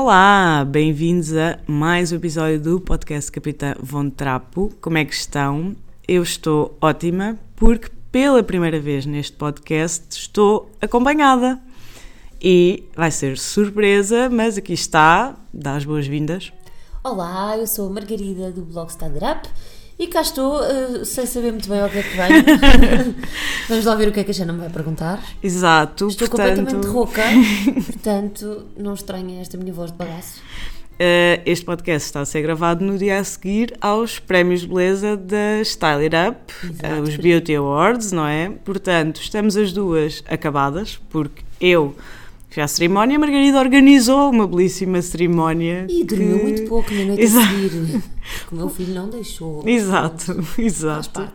Olá, bem-vindos a mais um episódio do podcast Capitã Von Trapo. Como é que estão? Eu estou ótima porque pela primeira vez neste podcast estou acompanhada. E vai ser surpresa, mas aqui está, dá as boas-vindas. Olá, eu sou a Margarida do blog Standard Up e cá estou, uh, sem saber muito bem ao que é que venho. Vamos lá ver o que é que a Jana me vai perguntar. Exato. Estou portanto, completamente rouca, portanto não estranhem esta minha voz de bagaço. Uh, este podcast está a ser gravado no dia a seguir aos prémios de beleza da Style It Up, uh, os Beauty Awards, não é? Portanto, estamos as duas acabadas, porque eu Fui à cerimónia, a Margarida organizou uma belíssima cerimónia. E dormiu que... muito pouco na noite Exato. a seguir. O meu filho não deixou. Exato, exato.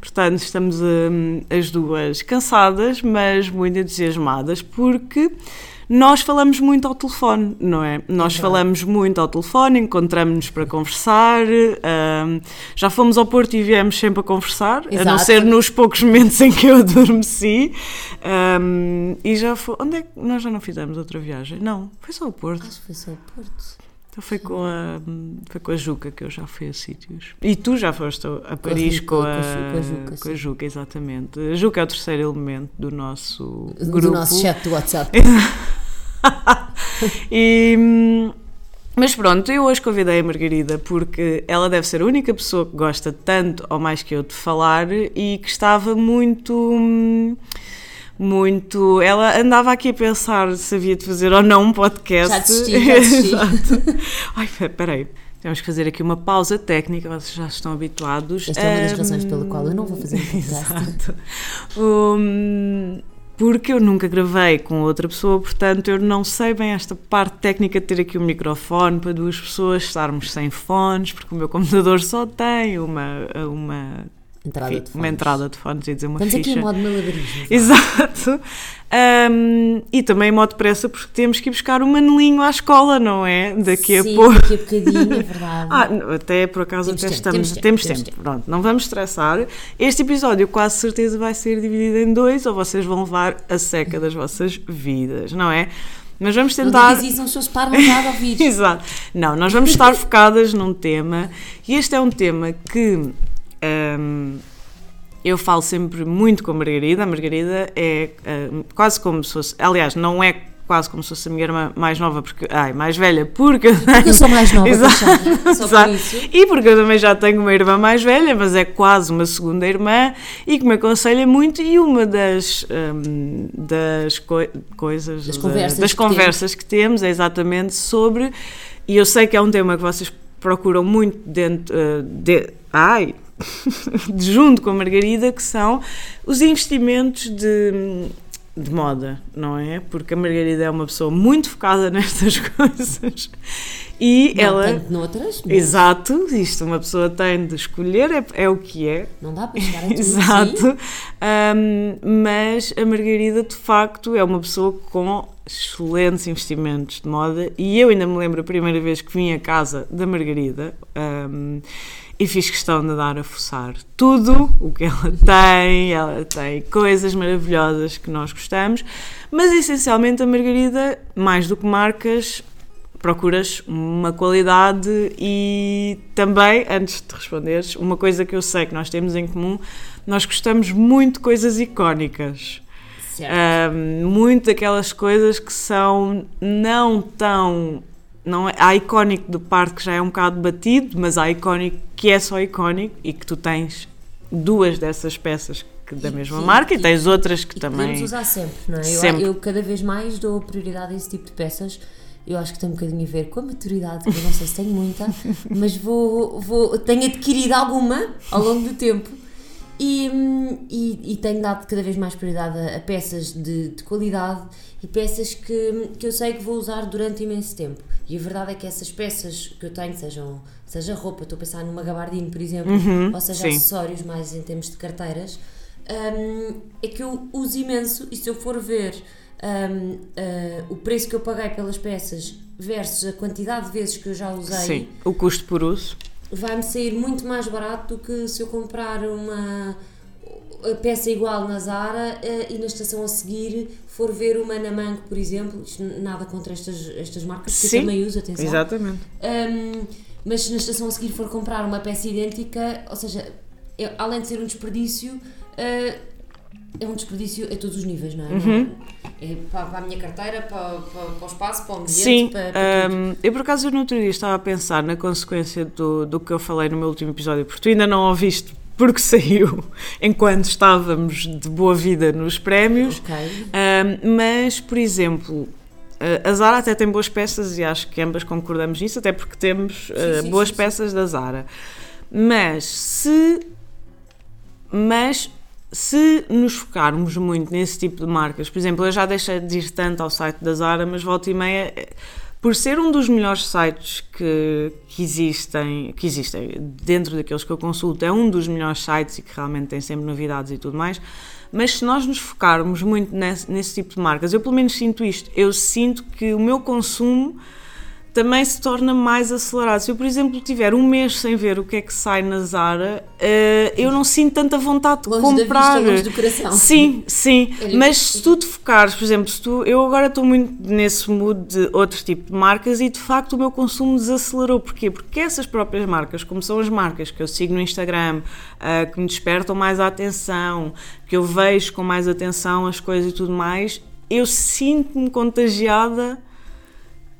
Portanto, estamos hum, as duas cansadas, mas muito entusiasmadas, porque nós falamos muito ao telefone, não é? Nós verdade. falamos muito ao telefone, encontramos-nos para conversar, hum, já fomos ao Porto e viemos sempre a conversar, a não Exato. ser nos poucos momentos em que eu adormeci. hum, e já foi. Onde é que nós já não fizemos outra viagem? Não, foi só o Porto. Acho que foi só o Porto. Então foi com a, foi com a Juca que eu já fui a sítios. E tu já foste a Paris com, a a, Ju- com a Juca, com a. Juca, exatamente. A Juca é o terceiro elemento do nosso Do grupo. nosso chat do WhatsApp. E, mas pronto, eu hoje convidei a Margarida porque ela deve ser a única pessoa que gosta tanto ou mais que eu de falar e que estava muito. Muito. Ela andava aqui a pensar se havia de fazer ou não um podcast. Já desisti, já desisti. Exato. Ai, pe- peraí. Temos que fazer aqui uma pausa técnica, vocês já estão habituados. Esta é uma das Hum, razões pela qual eu não vou fazer um podcast. Exato. Hum, porque eu nunca gravei com outra pessoa, portanto eu não sei bem esta parte técnica de ter aqui um microfone para duas pessoas estarmos sem fones, porque o meu computador só tem uma, uma, Entrada de uma fones. entrada de fones, ia dizer uma Estamos aqui ficha. em modo malabarismo. Exato. Hum, e também em modo pressa, porque temos que ir buscar o manelinho à escola, não é? Daqui Sim, a pouco. daqui a bocadinho, é verdade. Ah, até por acaso Temos até tempo, estamos, temos tempo, temos tempo. Pronto, não vamos estressar. Este episódio quase certeza vai ser dividido em dois, ou vocês vão levar a seca das vossas vidas, não é? Mas vamos Não tentar. digas isso, não sou de ouvir. Exato. Não, nós vamos estar focadas num tema e este é um tema que hum, eu falo sempre muito com a Margarida. A Margarida é hum, quase como se fosse. Aliás, não é quase como se fosse a minha irmã mais nova, porque. Ai, mais velha, porque. Porque eu sou mais nova, Exato. Só por Exato. isso. E porque eu também já tenho uma irmã mais velha, mas é quase uma segunda irmã e que me aconselha muito. E uma das, hum, das coi- coisas, Das da- conversas das que conversas que temos é exatamente sobre. E eu sei que é um tema que vocês procuram muito dentro. eh, de, ai! junto com a Margarida, que são os investimentos de, de moda, não é? Porque a Margarida é uma pessoa muito focada nestas coisas e Não ela. tanto noutras, mas Exato, isto uma pessoa tem de escolher, é, é o que é. não dá para chegar a tudo Exato. assim. Ahm, mas a Margarida, de facto, é uma pessoa com excelentes investimentos de moda e eu ainda me lembro a primeira vez que vim à casa da Margarida ahm, e fiz questão de dar a fuçar tudo o que ela tem. Ela tem coisas maravilhosas que nós gostamos, mas essencialmente a Margarida, mais do que marcas, procuras uma qualidade e também, antes de responderes, uma coisa que eu sei que nós temos em comum, nós gostamos muito de coisas icónicas. Ahm, muito daquelas coisas que são não tão. Não é, há icónico de parte que já é um bocado batido, mas há icónico que é só icónico e que tu tens duas dessas peças da E mesma que- marca e e- tens outras que E também. podemos usar sempre, não é? Eu, Sempre. eu cada vez mais dou prioridade a esse tipo de peças. Eu acho que tem um bocadinho a ver com a maturidade, que eu não sei se tenho muita, mas vou, vou, tenho adquirido alguma ao longo do tempo e, e, e tenho dado cada vez mais prioridade a, a peças de, de qualidade e peças que, que eu sei que vou usar durante imenso tempo. E a verdade é que essas peças que eu tenho, sejam, seja roupa, estou a pensar numa gabardine, por exemplo, Uhum, ou seja, sim. acessórios mais em termos de carteiras, hum, é que eu uso imenso e se eu for ver hum, ah, o preço que eu paguei pelas peças versus a quantidade de vezes que eu já usei, Sim, o custo por uso. Vai-me sair muito mais barato do que se eu comprar uma peça igual na Zara eh, e na estação a seguir for ver uma na Mango, por exemplo, isto nada contra estas, estas marcas, que eu Sim, também uso, atenção. Exatamente. Um, mas se na estação a seguir for comprar uma peça idêntica, ou seja, é- além de ser um desperdício, uh, é um desperdício a todos os níveis, não é? Uhum. É para, para a minha carteira, para, para, para o espaço, para o ambiente, Sim, para, para hum, eu por acaso no outro dia estava a pensar na consequência do, do que eu falei no meu último episódio, porque tu ainda não ouviste porque saiu enquanto estávamos de boa vida nos prémios. Ok. Um, mas, por exemplo, a Zara até tem boas peças e acho que ambas concordamos nisso, até porque temos sim, boas sim, sim. peças da Zara. Mas se. Mas se nos focarmos muito nesse tipo de marcas, por exemplo, eu já deixei de ir tanto ao site da Zara, mas volta e meia. eh, Por ser um dos melhores sites que, que, existem, que existem dentro daqueles que eu consulto, é um dos melhores sites e que realmente tem sempre novidades e tudo mais. Mas se nós nos focarmos muito nesse, nesse tipo de marcas, eu pelo menos sinto isto. Eu sinto que o meu consumo também se torna mais acelerado. Se eu, por exemplo, tiver um mês sem ver o que é que sai na Zara, eh, eu não sinto tanta vontade de Longe comprar. da vista, longe do coração. Sim, sim. Olha, Mas se tu te focares, por exemplo, se tu, eu agora estou muito nesse mood de outro tipo de marcas e de facto o meu consumo desacelerou. Porquê? Porque essas próprias marcas, como são as marcas que eu sigo no Instagram, ah, que me despertam mais a atenção, que eu vejo com mais atenção as coisas e tudo mais, eu sinto-me contagiada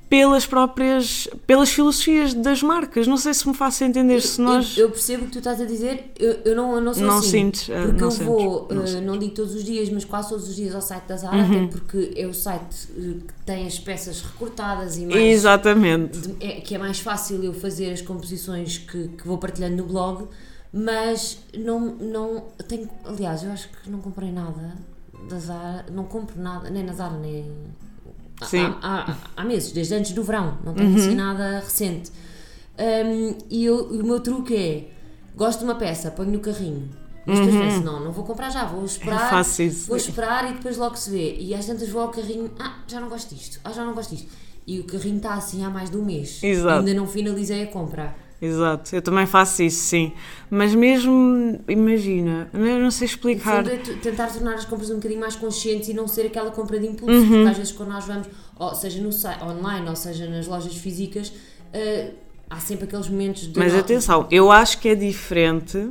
pelas próprias, pelas filosofias das marcas. Não sei se me faço entender, se nós... Eu, eu percebo o que tu estás a dizer, eu, eu, não, eu não sou Não assim. sintes, eh, porque não eu vou, não eh, não, digo todos os dias, mas quase todos os dias ao site da Zara, Uhum. até porque é o site eh, que tem as peças recortadas e mais Exatamente. de- é, que é mais fácil eu fazer as composições que, que vou partilhando no blog, mas não, não tenho, aliás, eu acho que não comprei nada da Zara, não compro nada, nem na Zara, nem Sim. Há, há, há meses, desde antes do verão, não tenho Uhum. assim nada recente. Um, e eu- o meu truque é, gosto de uma peça, ponho no carrinho. Mas depois penso, não, não vou comprar já, vou esperar, Uhum. Vou esperar e depois logo se vê. E às tantas vou ao carrinho, ah, já não gosto disto, ah, já não gosto disto. E o carrinho está assim há mais de um mês. Exato. Ainda não finalizei a compra. Exato, eu também faço isso, sim. Mas mesmo, imagina, eu não sei No explicar. fundo é tentar tornar as compras um bocadinho mais conscientes e não ser aquela compra de impulso, Uhum. porque às vezes quando nós vamos, ou seja no site, online, ou seja nas lojas físicas, eh, há sempre aqueles momentos de. Mas atenção, eu acho que é diferente.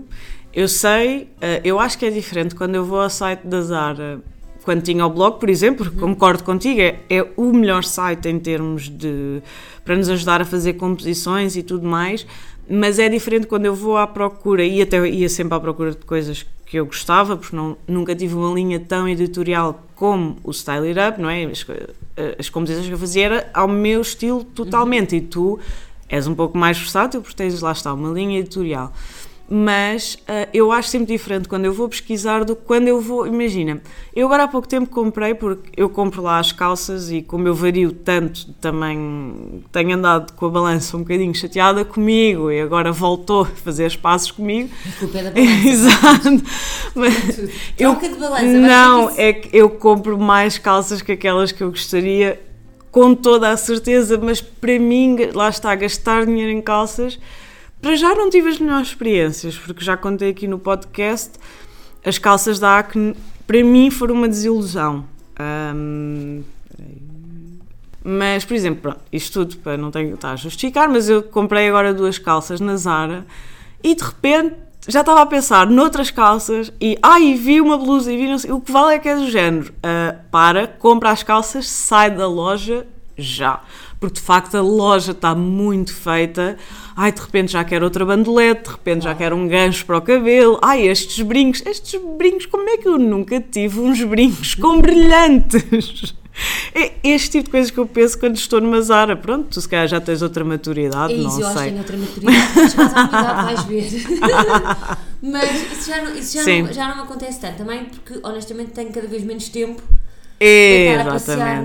Eu sei, eh, eu acho que é diferente quando eu vou ao site da Zara, quando tinha o blog, por exemplo, porque concordo contigo, é, é o melhor site em termos de. para nos ajudar a fazer composições e tudo mais, mas é diferente quando eu vou à procura, e até ia sempre à procura de coisas que eu gostava, porque não, nunca tive uma linha tão editorial como o Style It Up, não é? As, co- as composições que eu fazia era ao meu estilo totalmente, e tu és um pouco mais versátil porque tens lá está uma linha editorial. Mas ah, eu acho sempre diferente quando eu vou pesquisar do que quando eu vou. Imagina, eu agora há pouco tempo comprei, porque eu compro lá as calças e como eu vario tanto, também tenho andado com a balança um bocadinho chateada comigo e agora voltou a fazer as passos comigo. A culpa é da balança. Exato. Mas, eu, Troca de balança, não, é que eu compro mais calças que aquelas que eu gostaria, com toda a certeza, mas para mim, lá está, gastar dinheiro em calças, para já não tive as melhores experiências, porque já contei aqui no podcast, as calças da Acne, para mim, foram uma desilusão. Ahm, mas, por exemplo, pronto, isto tudo para não tenho estar a justificar, mas eu comprei agora duas calças na Zara e de repente já estava a pensar noutras calças e ai, vi uma blusa e vi não sei, o que vale é que é do género. ah, para, compra as calças, sai da loja já. Porque de facto a loja está muito feita. Ai, de repente já quero outra bandolete, de repente já quero um gancho para o cabelo. Ai, estes brincos, estes brincos, como é que eu nunca tive uns brincos com brilhantes? É este tipo de coisas que eu penso quando estou numa Zara. Pronto, tu se calhar já tens outra maturidade, É não isso, eu acho que sei. tenho outra maturidade. Chegares à idade vais ver. Mas isso já, não, isso já, não, já não acontece tanto. Também porque, honestamente, tenho cada vez menos tempo passear no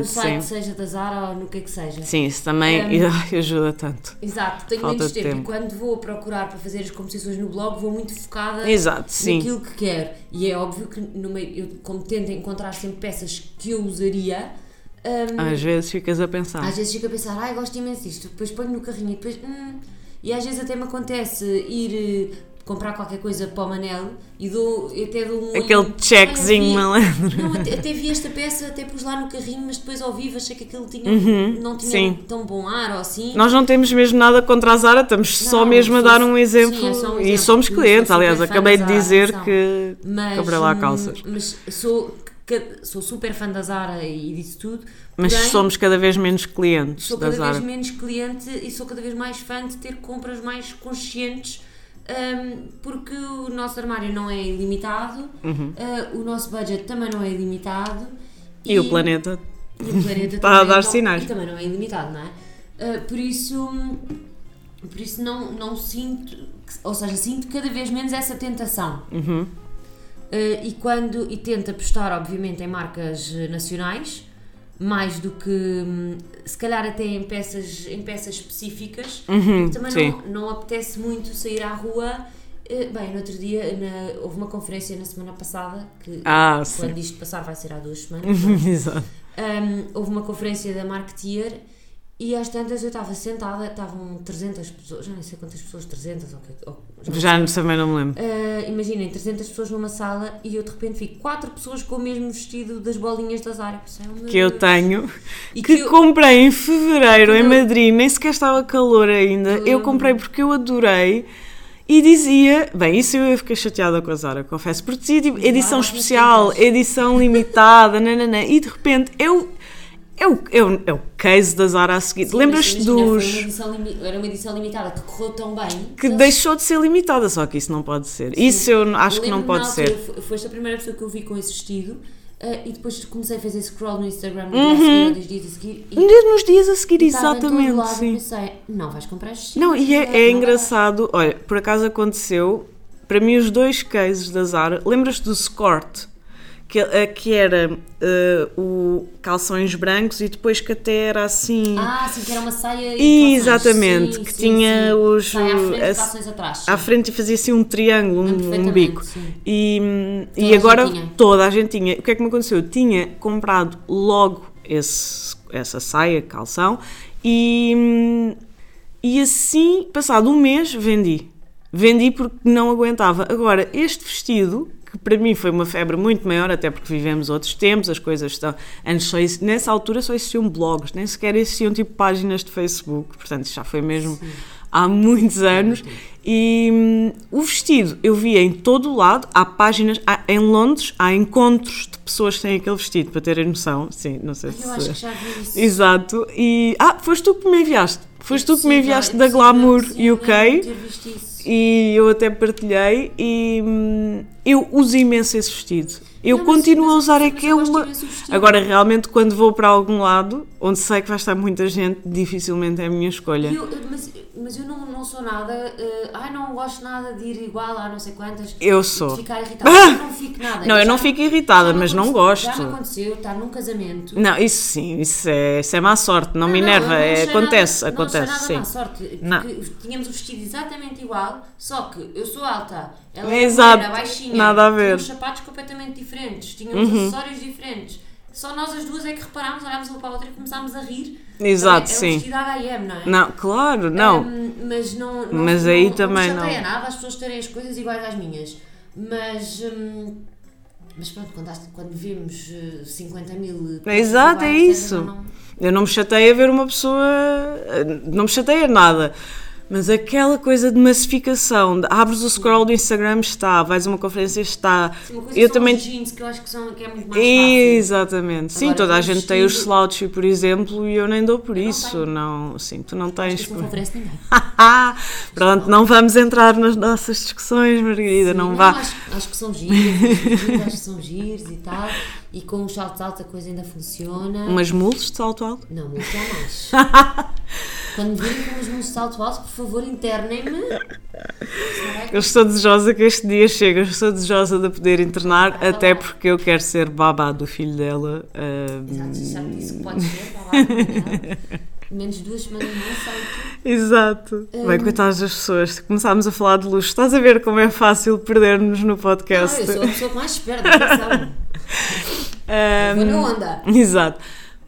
Exatamente, site, sim. seja da Zara ou no que é que seja. Sim, isso também Um, ajuda tanto. Exato, tenho Falta menos tempo. tempo. Quando vou procurar para fazer as composições no blog, vou muito focada Exato, sim. naquilo que quero. E é óbvio que, no meio, eu, como tento encontrar sempre peças que eu usaria, hum, Às vezes ficas a pensar. às vezes fico a pensar, ai, gosto imenso disto, depois ponho no carrinho e depois. Hum, e às vezes até me acontece ir, eh, comprar qualquer coisa para o Manel e dou, até dou um. Aquele olhinho. checkzinho vi- malandro. Não, até, até vi esta peça, até pus lá no carrinho, mas depois ao vivo achei que aquilo tinha, não tinha sim. tão bom ar ou assim. Nós não temos mesmo nada contra a Zara, estamos só Não, mesmo a dar um exemplo, sim, é só um e exemplo, somos porque eu clientes. Aliás, acabei de Zara, dizer atenção. que Mas, comprei lá hum, calças. Mas sou, sou super fã da Zara e disso tudo. Mas porém, somos cada vez menos clientes Sou da cada Zara. vez menos cliente e sou cada vez mais fã de ter compras mais conscientes. Hum, porque o nosso armário não é ilimitado, uh, o nosso budget também não é ilimitado Uhum. E o planeta e o planeta Está a dar não- sinais. e também não é ilimitado, não é? Uh, por isso, por isso não, não sinto, ou seja, sinto cada vez menos essa tentação. Uhum. Uh, e quando e tento apostar, obviamente, em marcas nacionais, mais do que hum, se calhar até em peças, em peças específicas, Uhum, também sim. não, não apetece muito sair à rua. Eh, Bem, no outro dia na- houve uma conferência na semana passada, que Ah, sim. quando isto passar vai ser há duas semanas. Exato. Um, houve uma conferência da Marketeer e às tantas eu estava sentada, estavam 300 pessoas, já nem sei quantas pessoas, 300 ou que, ou, já não Já também não me lembro. Uh, imaginem, 300 pessoas numa sala e eu de repente vi 4 pessoas com o mesmo vestido das bolinhas da Zara. Pensei, oh, Que eu tenho, E que eu- comprei em fevereiro em Eu- Madrid, nem sequer estava calor ainda. Eu comprei porque eu adorei. E dizia, bem, isso eu fiquei chateada com a Zara, confesso, porque dizia tipo, edição especial, não edição limitada, nananã, e de repente eu, é o, é o, é o case da Zara a seguir. Sim, Lembras-te dos. uma Era uma edição limitada que correu tão bem. que deixou de ser limitada, só que isso não pode ser. Isso eu acho Eu que não pode ser. Foste a primeira pessoa que eu vi com esse vestido uh, e depois comecei a fazer scroll no Instagram no dia a seguir, ou dois dias a seguir. E Nos dias a seguir, exatamente, lado, sim. Pensei, não vais comprar este Não, e é, é engraçado. Olha, por acaso aconteceu, para mim, os dois cases da Zara. Lembras-te do Scort? Que, que era eh, o calções brancos e depois que até era assim. Ah, sim, que era uma saia e Exatamente, calções. que Sim, tinha sim. os- Saia à frente e calções atrás. à frente e fazia assim um triângulo, Lembro um, um bico. sim. E, Toda e agora toda a gente tinha. O que é que me aconteceu? Eu tinha comprado logo esse, essa saia, calção, e, e assim, passado um mês, vendi. Vendi porque não aguentava. Agora, este vestido, que para mim foi uma febre muito maior, até porque vivemos outros tempos, as coisas estão. Antes só nessa altura só existiam blogs, nem sequer existiam tipo páginas de Facebook, portanto, já foi mesmo há muitos anos. E hum, o vestido eu via em todo o lado, há páginas, há- em Londres, há encontros de pessoas que têm aquele vestido, para terem noção. Sim, não sei Eu se. acho que já vi isso. Exato. E. Ah, foste tu que me enviaste. Foste tu que me enviaste é da Glamour sim, eu UK de ter visto isso. E eu até partilhei e hum, eu uso imenso esse vestido. Eu Não, mas- continuo a mas- usar, é que é uma. Agora, realmente, quando vou para algum lado onde sei que vai estar muita gente, dificilmente é a minha escolha. Eu- mas, mas eu não, não sou nada. eh, ai, não gosto nada de ir igual a não sei quantas. Eu sou. De ficar irritada. Eu não fico nada. Não, eu Já não me- fico irritada, me mas não gosto. Já me aconteceu estar num casamento. Não, isso sim, isso é, isso é má sorte, não, me eu enerva, não é- acontece, nada, acontece, não achei sim. nada má sorte, Não. porque tínhamos o vestido exatamente igual, só que eu sou alta, ela Exato, era baixinha, nada a ver. Uhum. tínhamos sapatos completamente diferentes, tínhamos acessórios diferentes. Só nós as duas é que reparámos, olhámos uma para a outra e começámos a rir. Exato, era sim. um vestido H&M, não é? Não, claro, não. Hum, mas não, não Mas não- aí não, também me chateia não. nada as pessoas terem as coisas iguais às minhas. Mas, hum, mas pronto, quando, quando vemos eh, 50 mil. peças Exato, é iguais, isso. não- não- Eu não me chateio a ver uma pessoa. Não me chateia nada. Mas aquela coisa de massificação, de abres o scroll do Instagram, está, vais a uma conferência, está. Sim, uma coisa Eu também. os jeans que eu acho que, são, que é muito mais fácil. Exatamente. Sim, Agora, toda a gente tem os vestido- slouchy, por exemplo, e eu nem dou por Eu não isso. tenho. Não, sim, tu não tens. isso não favorece ninguém. Pronto, não vamos entrar nas nossas discussões, Margarida, não Sim, vá. Acho, acho que são giros, acho que são giros e tal. E com os saltos altos a coisa ainda funciona. Umas mules de salto alto? Não, muito jamais. Quando me virem com os meus saltos altos, por favor, internem-me. Senão vai Eu estou desejosa que este dia chegue, eu estou desejosa de poder internar, até porque eu quero ser babá do filho dela. ah, Exato, já disse que pode ser, lá. combinado. Menos duas semanas não aceito. Exato. Bem, Hum. coitadas das pessoas, começámos a falar de luxo. Estás a ver como é fácil perder-nos no Ah, podcast? eu sou a pessoa que mais espera, atenção. Ah, Vou na onda. Exato.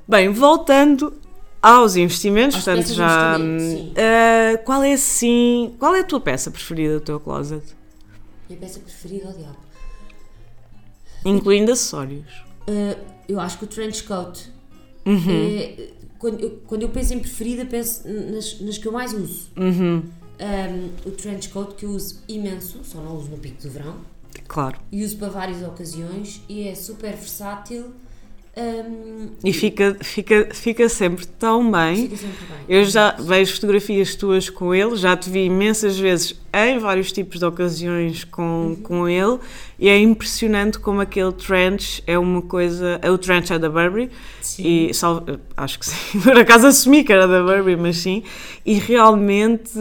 Bem, voltando aos investimentos, Às portanto já. ah, qual é assim. Qual é a tua peça preferida do teu closet? Minha peça preferida ao diabo. Incluindo acessórios. Uh, eu acho que o trench coat. Uhum. É, quando, eu, quando eu penso em preferida, penso nas, nas que eu mais uso. Uhum. Um, o trench coat que eu uso imenso, só não uso no pico do verão. Claro. E uso para várias ocasiões e é super versátil. Um, E fica, fica, fica sempre tão bem. fica sempre bem. Eu já vejo fotografias tuas com ele, já te vi imensas vezes em vários tipos de ocasiões com, com ele e é impressionante como aquele trench é uma coisa. O trench é da Burberry Sim. e salvo- acho que sim, por acaso assumi que era da Burberry, mas sim, e realmente,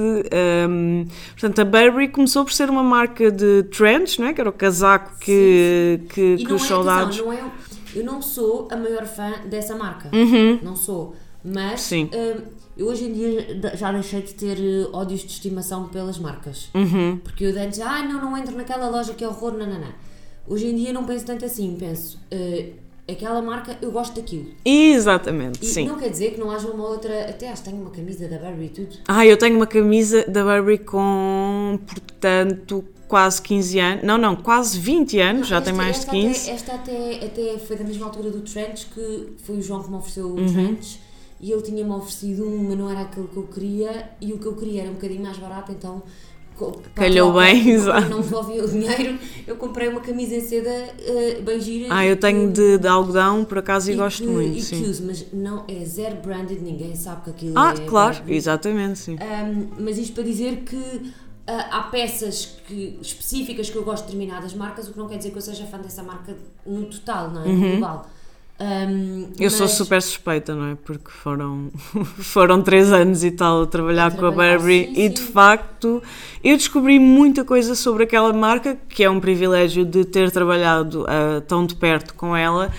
hum, portanto, a Burberry começou por ser uma marca de trench, não é? que era o casaco que, que, E que não os é, soldados. não é, eu não sou a maior fã dessa marca. Não sou. Mas hum, eu hoje em dia já deixei de ter eh, ódios de estimação pelas marcas. Uhum. Porque eu antes, ah, não, não entro naquela loja que é horror, não, não, não. Hoje em dia não penso tanto assim, penso, eh, aquela marca, eu gosto daquilo. Exatamente, E sim. não quer dizer que não haja uma outra, até acho que tenho uma camisa da Barbie e tudo. Ah, eu tenho uma camisa da Burberry com, portanto, quase 15 anos. Não, não, quase 20 anos, já Esta- tem mais de esta 15. Até, esta até, até foi da mesma altura do Trench, que foi o João que me ofereceu o Uhum. Trench. E ele tinha-me oferecido um, mas não era aquele que eu queria. E o que eu queria era um bocadinho mais barato, então... Calhou bem, exato. Não devolvia o dinheiro. Eu comprei uma camisa em seda eh, bem gira. Ah, eu tenho que- de, de algodão, por acaso, e, e gosto que- muito, e sim. que uso, mas não é zero branded, ninguém sabe que aquilo Ah, é claro, Barbie. exatamente, sim. Um, mas isto para dizer que ah, há peças que, específicas que eu gosto de determinadas marcas, o que não quer dizer que eu seja fã dessa marca no total, não é? No global. Um, Uhum. Eu sou mas- super suspeita, não é? Porque foram, foram três anos e tal a trabalhar A com a Burberry sim, e sim. de facto eu descobri muita coisa sobre aquela marca, que é um privilégio de ter trabalhado ah, tão de perto com ela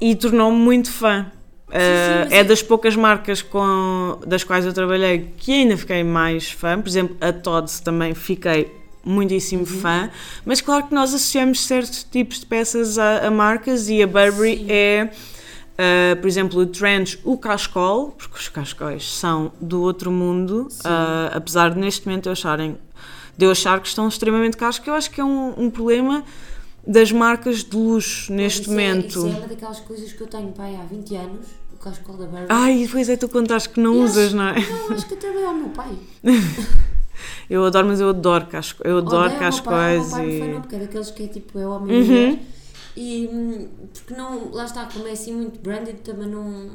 e tornou-me muito fã. Ah, mas é é- das poucas marcas com, das quais eu trabalhei que ainda fiquei mais fã. Por exemplo, a Tod's também fiquei muitíssimo Uhum. fã, mas claro que nós associamos certos tipos de peças a, a marcas e a Burberry Sim. é, uh, por exemplo, o trench, o cascol, porque os cascóis são do outro mundo, uh, apesar de neste momento eu acharem, de eu achar que estão extremamente caros, que eu acho que é um, um problema das marcas de luxo neste É, momento. isso é uma daquelas coisas que eu tenho pai, há 20 anos, o cascol da Barbie. Ai, pois é, tu contaste que não E usas, acho- não é? Não, acho que até deu ao meu pai. Eu adoro, mas eu adoro casco, eu adoro Odeio ao meu pai, cascóis meu pai não e... porque é daqueles que é tipo é homem e Uhum. mulher. E hum, porque não, lá está, como é assim muito branded, também não,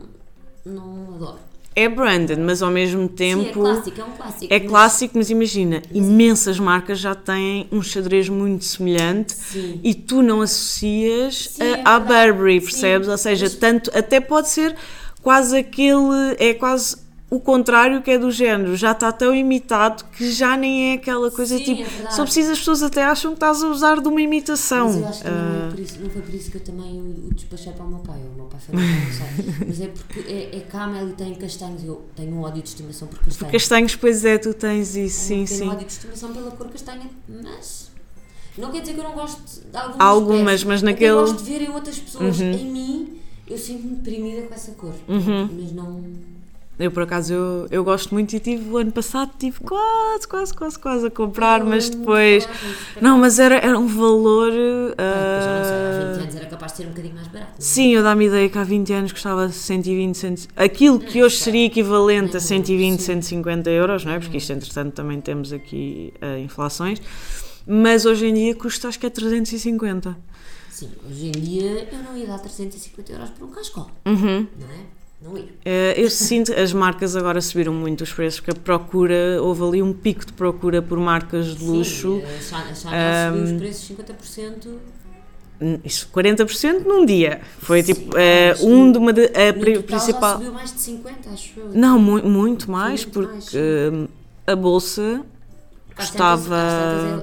não adoro. É branded, mas ao mesmo tempo... Sim, é clássico, é um clássico. É mas- clássico, mas imagina, imensas marcas já têm um xadrez muito semelhante Sim. e tu não associas Sim, a- é à verdade. Burberry, percebes? Ou seja, mas- tanto, até pode ser quase aquele, é quase o contrário que é do género, já está tão imitado que já nem é aquela coisa Sim, tipo, é só preciso as pessoas até acham que estás a usar de uma imitação. Mas eu acho que também não, Ah, é por isso, não foi por isso que eu também o, despachei para o meu pai. O meu pai foi para não sei. Mas é porque é, é camel e tem castanhos. Eu tenho um ódio de estimação por castanhos. castanhos, pois é, tu tens isso, sim, Eu tenho sim. ódio de estimação pela cor castanha, mas não quer dizer que eu não gosto de algumas Algumas, mas naquele- gosto de ver em outras pessoas. Uhum. Em mim, eu sinto-me deprimida com essa cor. Uhum. Mas não. Eu, por acaso, eu, eu gosto muito e tive, o ano passado, tive quase, quase, quase, quase a comprar, mas depois... Não, mas era, era um valor... Ah, já não sei, há ah, 20 anos era capaz de ser um bocadinho mais barato. não é? Sim, eu dá-me ideia que há 20 anos custava 120, 100, aquilo que hoje seria equivalente a 120, Sim. 150 euros, não é? Porque isto, entretanto, também temos aqui ah, inflações, mas hoje em dia custa acho que é 350. Sim, hoje em dia eu não ia dar 350 euros por um cascol, Uhum. não é? Não ia. Eh, eu sinto as marcas agora subiram muito os preços, porque a procura, houve ali um pico de procura por marcas de luxo. Sim, a Chanel, Chanel subiu os preços 50%. Hum, Isso, 40% num dia. Foi Sim, tipo eh, mas um de uma de, a No principal. subiu mais de 50, acho eu. Não, mu muito mais, muito porque mais, hum, a bolsa tantas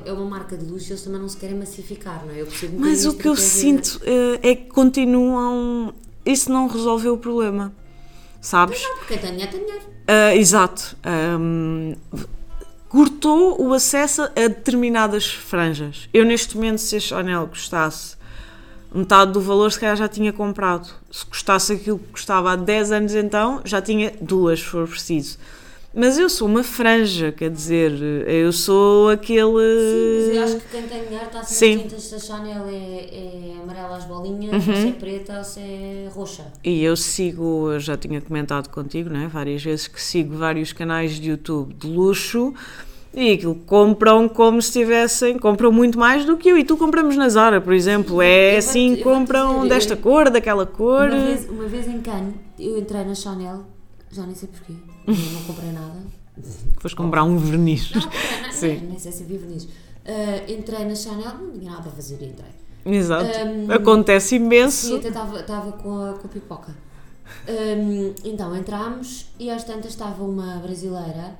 é, é uma marca de luxo e eles também não se querem massificar, não é? Eu percebo um Mas o que eu sinto eh, é que continuam. Isso não resolveu o problema. Sabes? Não, porque tem dinheiro tem dinheiro. Ah, exato. Ahm, cortou o acesso a determinadas franjas. Eu, neste momento, se a Chanel custasse metade do valor, se calhar já tinha comprado. Se custasse aquilo que custava há 10 anos, então, já tinha duas, se for preciso. Mas eu sou uma franja, quer dizer, eu sou aquele. Sim, mas eu acho que quem tem dinheiro está sempre tintas da Chanel é, é amarela às bolinhas, ou se é preta ou se é roxa. E eu sigo, eu já tinha comentado contigo, né, várias vezes que sigo vários canais de YouTube de luxo e aquilo compram como se tivessem, compram muito mais do que eu. E tu compramos na Zara, por exemplo, é assim, compram dizer, desta eu- cor, daquela cor. Uma vez, uma vez em Cannes, eu entrei na Chanel, já nem sei porquê, não comprei nada. Foste comprar um verniz. Não nada, Sim. nem sei se havia verniz. Ah, entrei na Chanel, não tinha nada a fazer e entrei. Exato. Hum, Acontece Sim, imenso. até estava com a, com a pipoca. Hum, então entrámos e às tantas estava uma brasileira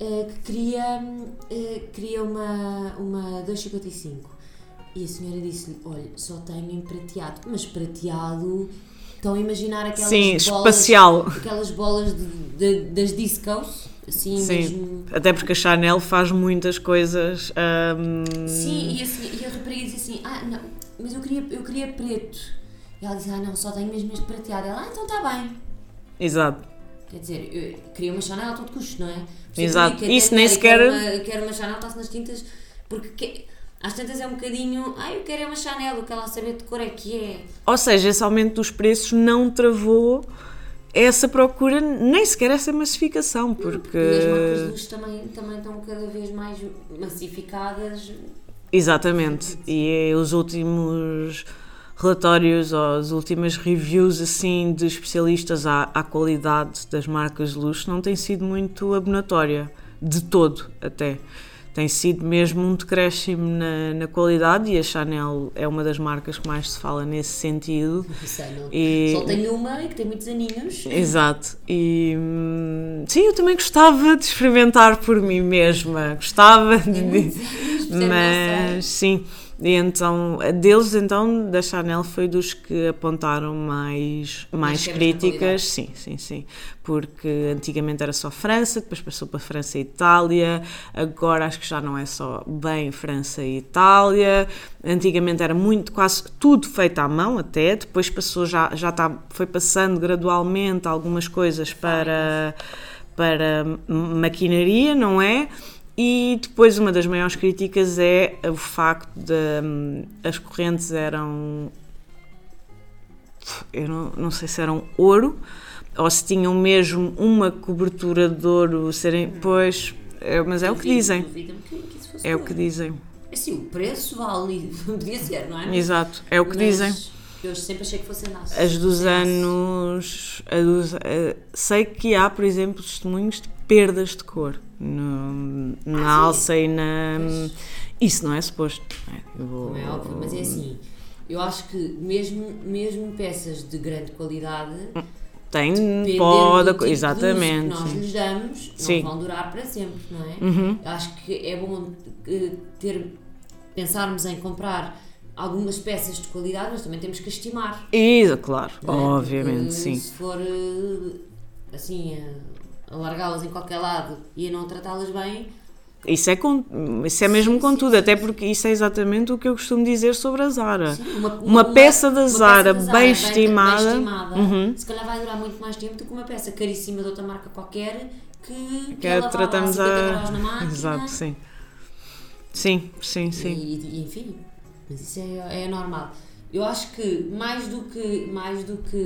eh, que queria, eh, queria uma, uma 2,55 e a senhora disse-lhe: Olha, só tenho em prateado, mas prateado. Estão a imaginar aquelas Sim, bolas, espacial. aquelas bolas de, de- das discos, assim Sim. mesmo. Até porque a Chanel faz muitas coisas. hum, Sim, e, assim, e a rapariga disse assim: Ah, não, mas eu queria, eu queria preto. E ela disse: Ah, não, só tenho mesmo este prateado. Ela, ah, então está bem. Exato. Quer dizer, eu queria uma Chanel a todo custo, não é? Por Exato. Isso nem sequer- Quero uma, quero uma Chanel, está-se nas tintas, porque que- às tantas é um bocadinho. Ah, eu quero é uma Chanel, o que ela saber de cor é que é. Ou seja, esse aumento dos preços não travou essa procura, nem sequer essa massificação, porque. E as marcas de luxo também, também estão cada vez mais massificadas. Exatamente. E os últimos relatórios ou as últimas reviews assim de especialistas à, à qualidade das marcas de luxo não tem sido muito abonatória, de todo até. Tem sido mesmo um decréscimo na, na qualidade e a Chanel é uma das marcas que mais se fala nesse sentido. Não. E- Só tenho uma e que tem muitos aninhos. Exato. E hum, sim, eu também gostava de experimentar por mim mesma. Gostava de. percebe, não Mas sim. E então, deles então, da Chanel foi dos que apontaram mais, mais críticas, sim, sim, sim, porque antigamente era só França, depois passou para França e Itália, agora acho que já não é só bem França e Itália, antigamente era muito, quase tudo feito à mão até, depois passou, já, já está, foi passando gradualmente algumas coisas para, para maquinaria, não é? E depois uma das maiores críticas é o facto de hum, as correntes eram eu não, não sei se eram ouro ou se tinham mesmo uma cobertura de ouro serem pois é, mas é o que dizem é o que dizem Assim, o preço vale. Podia ser, não é? exato é o que Mas dizem Eu sempre achei que fossem aço. as dos anos dos- sei que há por exemplo testemunhos de perdas de cor no- na Ah, sim. alça e na Pois. isso não é suposto não é? Eu vou- Como é óbvio, mas é assim. Eu acho que mesmo, mesmo peças de grande qualidade, Tem da tipo de exatamente. que nós lhes damos, Sim. não vão durar para sempre, não é? Uhum. Eu acho que é bom eh, ter, pensarmos em comprar algumas peças de qualidade, mas também temos que estimar. Isso, claro, é? obviamente, Porque sim. Se for eh, assim, a, a largá-las em qualquer lado e a não tratá-las bem, Isso é, com, isso é mesmo Sim, com sim, tudo, sim, até porque isso é exatamente o que eu costumo dizer sobre a Zara. sim, uma, Uma peça da uma Zara peça da bem bem estimada, estimada, uhum. se calhar vai durar muito mais tempo do que uma peça caríssima de outra marca qualquer que, Que ela tratamos vai lá 50 a. na máquina Exato, sim. Sim, sim, sim. E, e, enfim, mas isso é, é normal. Eu acho que mais do que, mais do que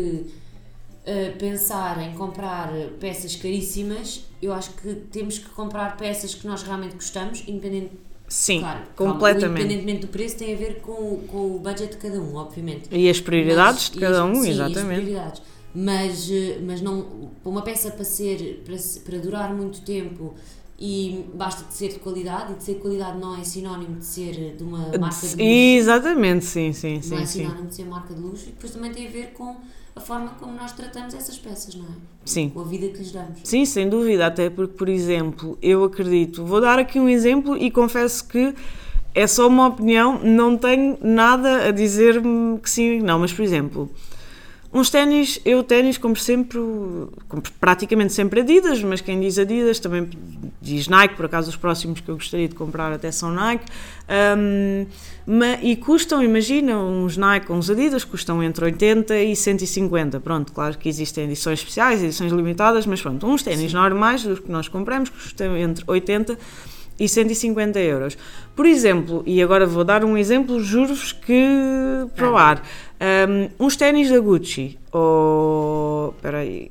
uh, pensar em comprar peças caríssimas, eu acho que temos que comprar peças que nós realmente gostamos, independente, Sim, claro, completamente. independentemente do preço, tem a ver com, o- com o budget de cada um, obviamente. E as prioridades Mas- de cada um, sim, exatamente. Mas, eh, mas não, uma peça para ser para, para durar muito tempo e basta de ser de qualidade e de ser de qualidade não é sinónimo de ser de uma marca de luxo. Exatamente, sim, sim, não sim, é sim. sinónimo de ser marca de luxo e depois também tem a ver com a forma como nós tratamos essas peças, não é? Sim. Com a vida que lhes damos. Sim, sem dúvida, até porque, por exemplo, eu acredito, vou dar aqui um exemplo e confesso que é só uma opinião, não tenho nada a dizer-me que sim não, mas, por exemplo, Uns ténis, eu ténis compro sempre, compro praticamente sempre Adidas, mas quem diz Adidas também diz Nike, por acaso os próximos que eu gostaria de comprar até são Nike. Um, e custam, imagina, uns Nike, uns Adidas, custam entre 80 e 150. Pronto, claro que existem edições especiais, edições limitadas, mas pronto, uns ténis normais, os que nós compramos, custam entre 80 e 150 euros. Por exemplo, e agora vou dar um exemplo, juro-vos que para o ar, um, uns ténis da Gucci, ou... espera aí...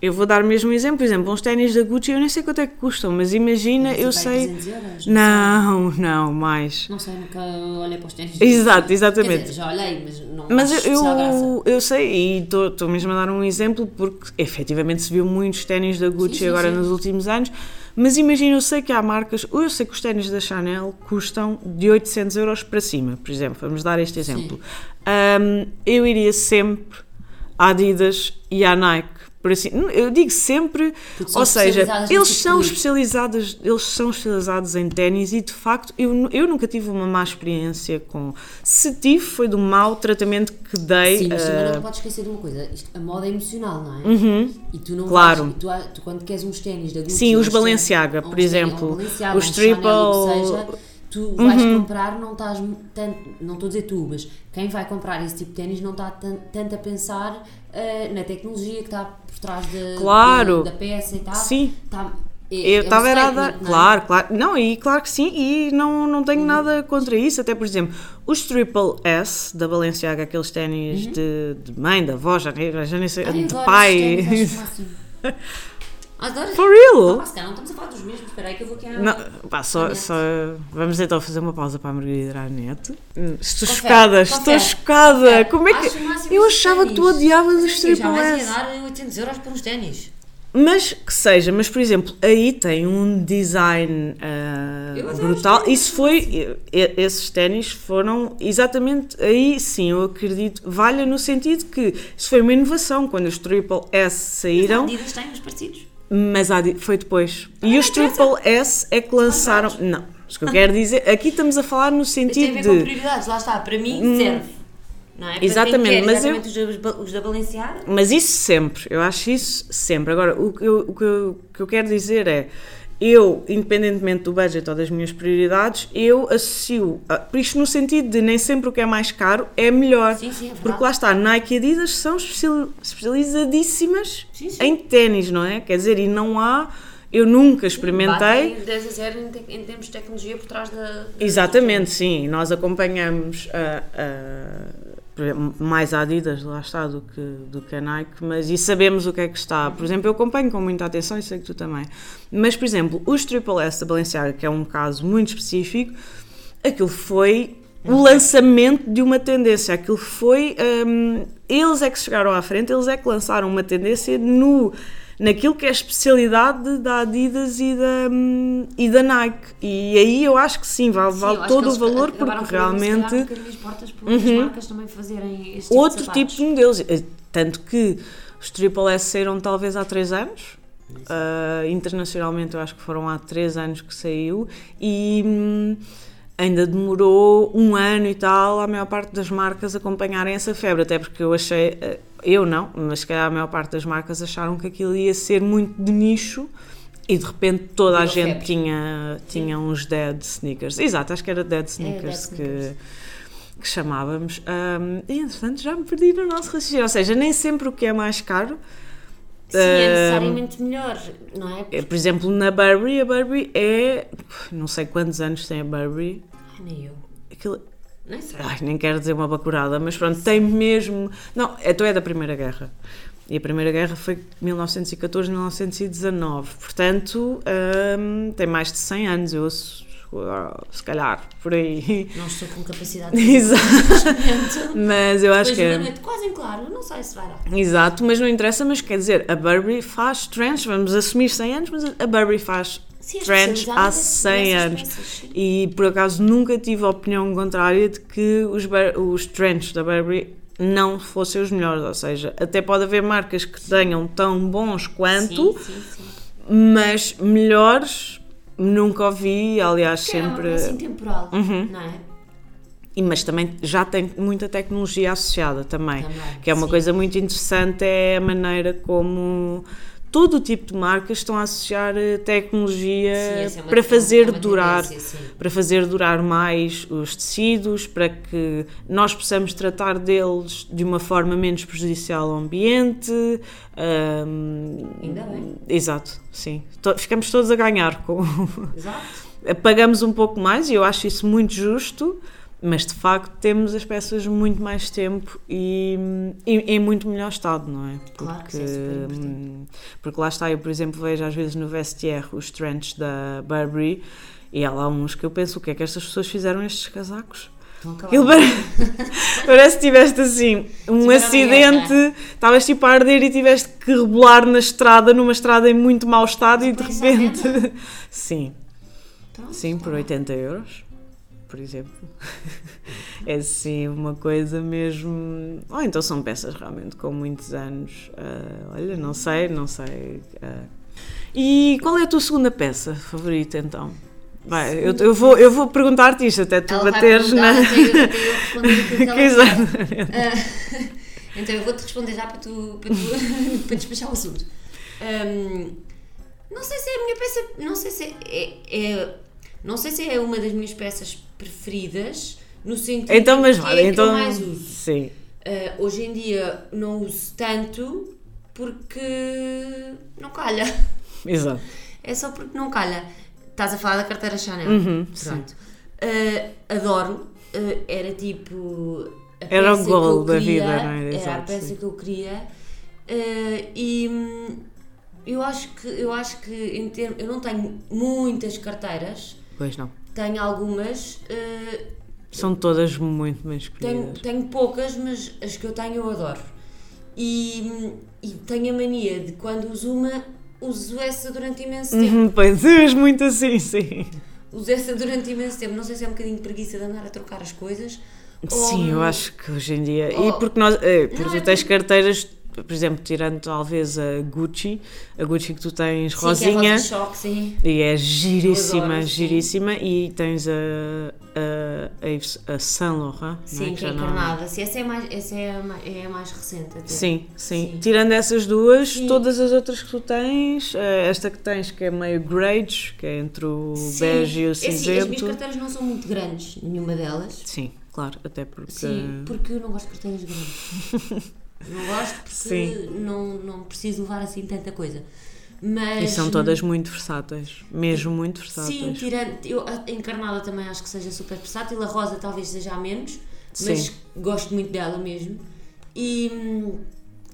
Eu vou dar mesmo um exemplo, por exemplo, uns ténis da Gucci, eu nem sei quanto é que custam, mas imagina, mas eu sei. Euros, não, não, não, mais. Não sei, nunca olhei para os ténis. Exato, exatamente. Dizer, já olhei, mas não Mas eu, eu, eu, sei, e estou mesmo a dar um exemplo porque efetivamente se viu muitos ténis da Gucci sim, sim, agora sim. nos últimos anos, mas imagina, eu sei que há marcas, ou eu sei que os ténis da Chanel custam de 800 euros para cima, por exemplo, vamos dar este exemplo. Um, eu iria sempre à Adidas e à Nike por assim, eu digo sempre, ou seja, eles são especializados, eles são especializados em ténis e de facto eu, eu nunca tive uma má experiência com. Se tive, foi do mau tratamento que dei. Sim, mas também uh... não podes esquecer de uma coisa, isto, a moda é emocional, não é? Uhum, e tu não claro. Vais, tu, tu, quando queres uns ténis da Gucci, Sim, os Balenciaga, por exemplo, os Triple. Seja, tu vais uhum. comprar, não estás tanto, não estou a dizer tu, mas quem vai comprar esse tipo de ténis não está tanto a pensar uh, na tecnologia que está por trás de, claro. de, da peça e tal. Sim. Tá, é, eu estava é errada, é? claro, claro, não, e claro que sim, e não, não tenho uhum. nada contra isso, até por exemplo, os Triple S da Balenciaga, aqueles ténis uhum. de, de mãe, da avó, já, já nem sei, Ai, de pai. Adoro. For real? Ah, pá, não estamos a falar dos mesmos, espera aí que eu vou aqui à... Não, pá, só, só, vamos então fazer uma pausa para a Margarida Arnete. Hum, estou confere, chocada, confere, estou chocada. Confere. Como é que... Eu achava que tu odiavas os Triple S. Já dar 800 euros por uns ténis. Mas que seja, mas por exemplo, aí tem um design uh, brutal. Isso foi, esses ténis foram exatamente aí sim, eu acredito, valha no sentido que isso foi uma inovação quando os Triple S saíram. Mas a Adidas tem os parecidos. Mas foi depois. E os Triple S é que lançaram. Não, o que eu quero dizer. Aqui estamos a falar no sentido Mas tem a ver de. Com prioridades, lá está, para mim hum, serve. Não é? Exatamente, quer, mas exatamente eu, os da Balenciaga. Mas isso sempre, eu acho isso sempre. Agora, o eu, o que eu, o que eu quero dizer é eu, independentemente do budget ou das minhas prioridades, eu associo, por isto no sentido de nem sempre o que é mais caro é melhor. Sim, sim, é porque lá está, Nike e Adidas são especializadíssimas sim, em ténis, não é? Quer dizer, e não há. Eu nunca experimentei. Batem 10 a 0 em, em, termos de tecnologia por trás da. Exatamente, sim. Nós acompanhamos a, a mais Adidas, lá está, do que, do que a Nike, mas e sabemos o que é que está. Por exemplo, eu acompanho com muita atenção e sei que tu também. Mas, por exemplo, os Triple S da Balenciaga, que é um caso muito específico, aquilo foi o lançamento de uma tendência. Aquilo foi. Um, eles é que chegaram à frente, eles é que lançaram uma tendência no naquilo que é a especialidade da Adidas e da, hum, e da Nike. E aí eu acho que sim, vale, vale todo o valor porque realmente. Um as portas uhum. marcas também fazerem este tipo Outro de tipo de modelos. Eh, tanto que os Triple S saíram talvez há 3 anos. Uh, internacionalmente eu acho que foram há 3 anos que saiu e hum, ainda demorou um ano e tal a maior parte das marcas acompanharem essa febre, até porque eu achei uh, eu não, mas se calhar a maior parte das marcas acharam que aquilo ia ser muito de nicho e de repente toda a gente tinha, tinha uns dead sneakers. Exato, acho que era dead sneakers, é, dead que, sneakers. que chamávamos. Um, e entretanto já me perdi no nosso raciocínio. Ou seja, nem sempre o que é mais caro. Sim, é necessariamente melhor, não é? é? Por exemplo, na Burberry, a Burberry é. Não sei quantos anos tem a Burberry. Ai, nem eu. Aquilo, nem sei. Ai, nem quero dizer uma bacurada, mas pronto, tem mesmo. Não, então é da Primeira Guerra. E a Primeira Guerra foi 1914-1919. Portanto, hum, tem mais de 100 anos. Eu, se calhar, por aí. Não estou com capacidade de Exato. mas eu acho Depois, que. É... quase em claro, não sei se vai dar. Exato, mas não interessa. Mas quer dizer, a Burberry faz trends, vamos assumir 100 anos, mas a Burberry faz Sim, trench há 100 anos. E por acaso nunca tive a opinião contrária de que os, os trenches da Burberry não fossem os melhores. Ou seja, até pode haver marcas que tenham tão bons quanto, sim, sim, mas melhores nunca ouvi. Aliás, que sempre. É assim temporal, uhum. não é? E, mas também já tem muita tecnologia associada também, Também, que é uma sim. coisa muito interessante é a maneira como todo o tipo de marcas estão a associar eh, tecnologia Sim, é para fazer é durar para fazer durar mais os tecidos, para que nós possamos tratar deles de uma forma menos prejudicial ao ambiente. ahm, Ainda bem. Exato, sim. Ficamos todos a ganhar com. Exato. Pagamos um pouco mais e eu acho isso muito justo, mas de facto temos as peças muito mais tempo e, em muito melhor estado, não é? Claro que sim, é hum, porque lá está, eu por exemplo vejo às vezes no vestiaire os trenches da Burberry e há lá uns que eu penso o que é que estas pessoas fizeram estes casacos? Aquilo parece que tiveste assim um Tiveram acidente, estavas tipo a arder e tiveste que rebolar na estrada, numa estrada em muito mau estado e de repente. Sim, Pronto, sim, tá por bem. 80 euros, por exemplo. É sim uma coisa mesmo. Ou então são peças realmente com muitos anos. Ah, olha, não sei, não sei. ah. E qual é a tua segunda peça favorita então? Vai, eu, eu vou, eu vou perguntar-te isto até tu Ela bateres na. Exatamente. Ah, então eu vou-te responder já para tu, para, tu, para despachar o assunto. Ahm, não sei se é a minha peça. Não sei se é, é- Não sei se é uma das minhas peças preferidas, no sentido Então, mas que vale, é então. que eu mais uso. Sim. Ah, hoje em dia não uso tanto porque não calha. Exato. É só porque não calha. Estás a falar da carteira Chanel. Uhum, Pronto. Ah, adoro. Ah, era tipo. a Era o eu da queria, vida, não é? Era a Exato, peça sim. que eu queria. E eu acho que, eu acho que em termos. Eu não tenho muitas carteiras, Pois não. Tenho algumas. ah, São todas muito bem tenho, escolhidas. tenho poucas, mas as que eu tenho eu adoro. E, e tenho a mania de quando uso uma, uso essa durante imenso tempo. Uhum, pois és muito assim, sim. Uso essa durante imenso tempo. Não sei se é um bocadinho de preguiça de andar a trocar as coisas. Sim, eu ou- acho que hoje em dia. Oh. E porque nós. eh, porque Não, tu é tens carteiras, por exemplo, tirando talvez a Gucci, a Gucci que tu tens Sim, é rosinha. rosa choque, sim. E é giríssima, adoro, sim. giríssima. E tens a, a, a, Saint Laurent, não Sim, que é não- encarnada. Sim, essa é, mais, essa é, a mais, é a mais recente até. Sim, sim, Sim. Tirando essas duas, Sim. todas as outras que tu tens, eh, esta que tens que é meio grades, que é entre o Sim. bege e o É assim, as minhas cinzento. carteiras não são muito grandes, nenhuma delas. Sim, claro, até porque. Sim, porque eu não gosto de carteiras grandes. não gosto porque Sim. não, não preciso levar assim tanta coisa. Mas, E são todas muito versáteis, mesmo muito versáteis. Sim, tirando. Eu, a encarnada também acho que seja super versátil. A rosa talvez seja a menos, mas Sim. gosto muito dela mesmo. E,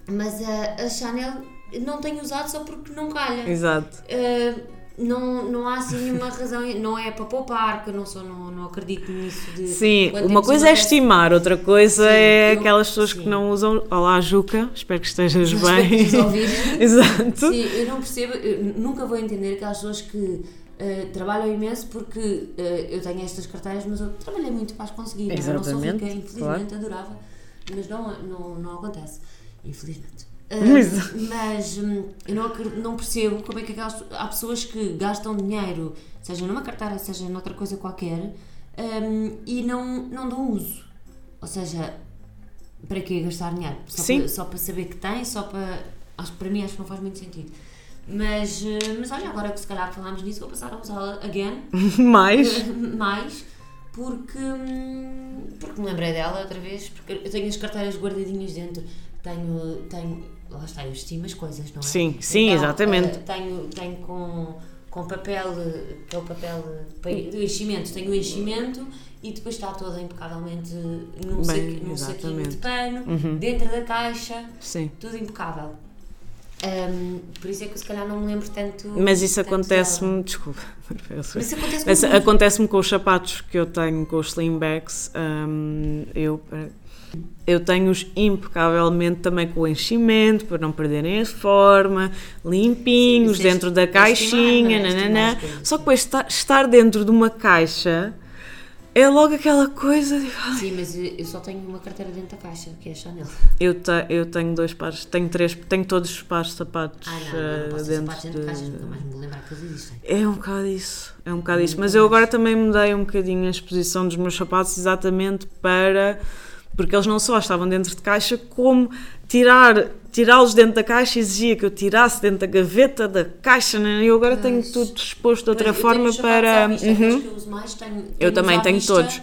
mas a, a Chanel não tenho usado só porque não calha. Exato. Uh, não, não há assim nenhuma razão, não é para poupar, que eu não, sou, não, não acredito nisso de. Sim, quando uma coisa é estimar, outra coisa Sim, é eu- aquelas pessoas sim. que não usam. Olá, Juca, espero que estejas bem. Exato. Sim, eu não percebo, eu nunca vou entender aquelas pessoas que eh, trabalham imenso porque eh, eu tenho estas carteiras, mas eu trabalhei muito para as conseguir. é? Eu não sou Exatamente, rica, infelizmente, adorava, mas não, não, não acontece. Infelizmente. Eh, Mas- hum, eu não, não percebo como é que aquelas, há pessoas que gastam dinheiro, seja numa carteira, seja noutra coisa qualquer, hum, e não, não dão uso. Ou seja, para que gastar dinheiro? Só Sim. Para, só para saber que tem, só para. Acho para mim acho que não faz muito sentido. Mas, eh, mas olha, agora que se calhar falámos nisso, vou passar a usá-la again, Mais. mais, porque, hum, porque me lembrei dela outra vez, porque eu tenho as carteiras guardadinhas dentro, tenho, tenho lá está, eu estimo as coisas, não é? Sim, sim, exatamente. eh, tenho, tenho com, com papel, eh, que é o papel eh, de enchimento, tenho o enchimento e depois está toda impecavelmente num, Bem, saquinho, num saquinho de exatamente. Uhum. pano, dentro da caixa, Sim. tudo impecável. Hum, por isso é que eu se calhar não me lembro tanto. Mas isso acontece-me. Desculpa. Mas isso acontece Mas com tudo. acontece-me com os sapatos que eu tenho, com os slimbacks. hum, eu, eu tenho-os impecavelmente também com o enchimento, para não perderem a forma, limpinhos, dentro da caixinha, não é? nananã. Estimar coisas. Só que depois estar, dentro de uma caixa é logo aquela coisa. de, Sim, mas eu só tenho uma carteira dentro da caixa, que é a Chanel. Eu, te- eu tenho dois pares, tenho três, tenho todos os pares de sapatos Ah, não, eh, não, não posso dentro sapatos dentro de caixas, nunca mais me vou lembrar que eles existem. É um bocado isso, é um bocado isso. Mas eu agora também mudei um bocadinho a exposição dos meus sapatos exatamente para. Porque eles não só estavam dentro de caixa, como tirar, tirá-los dentro da caixa exigia que eu tirasse dentro da gaveta da caixa. Né? Eu agora tenho tudo exposto de outra eu forma tenho para. vista, Uhum. eu mais, tenho- Eu tenho-os também tenho vista. todos.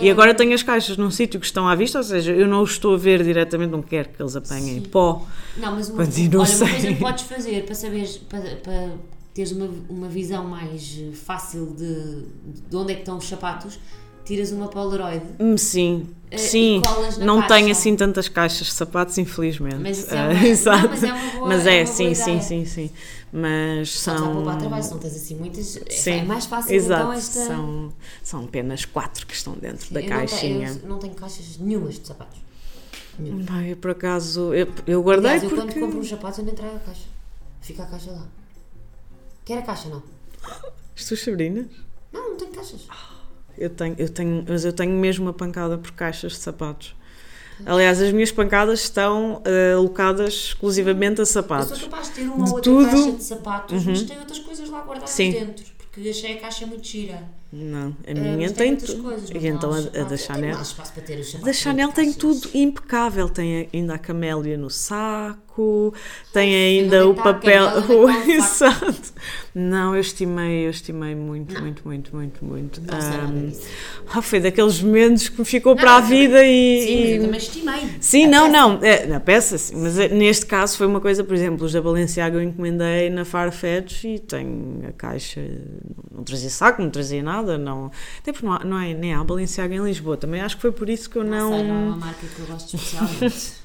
E agora tenho as caixas num sítio que estão à vista, ou seja, eu não os estou a ver diretamente, não quero que eles apanhem pó. Não, mas uma, Continuo olha, uma coisa que podes fazer para saberes, para, para teres uma, uma visão mais eh, fácil de, de onde é que estão os sapatos, tiras uma Polaroid. Hum, Sim, Eh, sim. Não caixa. tenho assim tantas caixas de sapatos, infelizmente. Mas é Ah, uma- não, exato. mas é uma boa- Mas é é, uma sim, boa sim, ideia. sim, sim. Mas Só está a são. poupar trabalho, se não tens assim muitas. é- Sim, É mais fácil exato. então esta. São, são apenas quatro que estão dentro da eu não caixinha. eu não tenho caixas nenhumas de sapatos. Nenhuma. Ai, eu, por acaso, eu, eu guardei Aliás, eu porque. quando compro uns sapatos eu nem trago a caixa. Fica a caixa lá. Quer a caixa, não? As tuas sobrinhas? Não, não tenho caixas. Eu tenho, eu tenho, mas eu tenho mesmo uma pancada por caixas de sapatos. Aliás, as minhas pancadas estão eh, alocadas exclusivamente a Eu sapatos. sou capaz de ter uma De outra tudo. caixa de sapatos, mas tem outras coisas lá guardadas Sim. dentro. Porque achei a caixa muito gira. Não, a Ah, minha mas tem outras tudo. coisas, E tem então a, a da Chanel. A da Chanel tem tudo impecável. Tem ainda a camélia no saco, tem Ai, ainda o papel. Exato. Não, eu estimei, eu estimei muito, muito, muito, muito, muito. Ah, foi daqueles momentos que me ficou para a vida e. Sim, eu também estimei. Sim, não, não, é, na peça sim, mas é, neste caso foi uma coisa, por exemplo, os da Balenciaga eu encomendei na Farfetch e tenho a caixa, não trazia saco, não trazia nada, não, até porque não, há, não é, nem há Balenciaga em Lisboa, também acho que foi por isso que eu Não, não, sei, não é uma marca que eu gosto especialmente.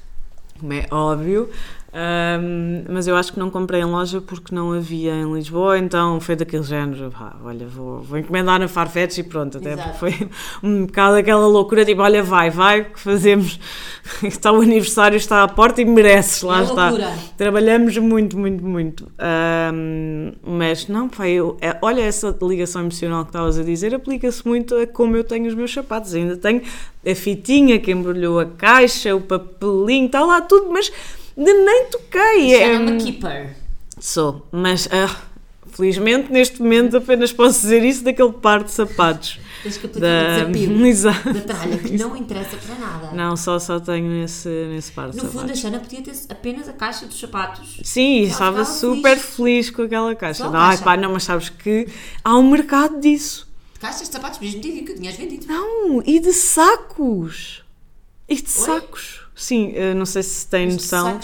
como é óbvio, ahm, mas eu acho que não comprei em loja porque não havia em Lisboa, então foi daquele género, pá, olha, vou, vou encomendar na Farfetch e pronto, até foi um bocado aquela loucura, tipo, olha, vai, vai, que fazemos, está o aniversário, está à porta e mereces, lá É está. loucura. Trabalhamos muito, muito, muito. Ahm, mas não, eu, é, olha essa ligação emocional que estavas a dizer, aplica-se muito a como eu tenho os meus sapatos. Ainda tenho a fitinha que embrulhou a caixa, o papelinho, está lá tudo, mas de nem toquei. É, uma keeper. Sou, mas ah, felizmente neste momento apenas posso dizer isso daquele par de sapatos. Tens que aplicar Da, o desafio Exato. da tralha, que não interessa para nada. Não, só, só tenho nesse, nesse par de No fundo, a sapatos. Xana podia ter apenas a caixa dos sapatos. Sim, estava super feliz. feliz. com aquela caixa. Não, ai, caixa. pá, não, mas sabes que há um mercado disso. Caixas de sapatos, mesmo digo que tinhas vendido. Não, e de sacos. E de sacos. Sim, eu não sei se de noção.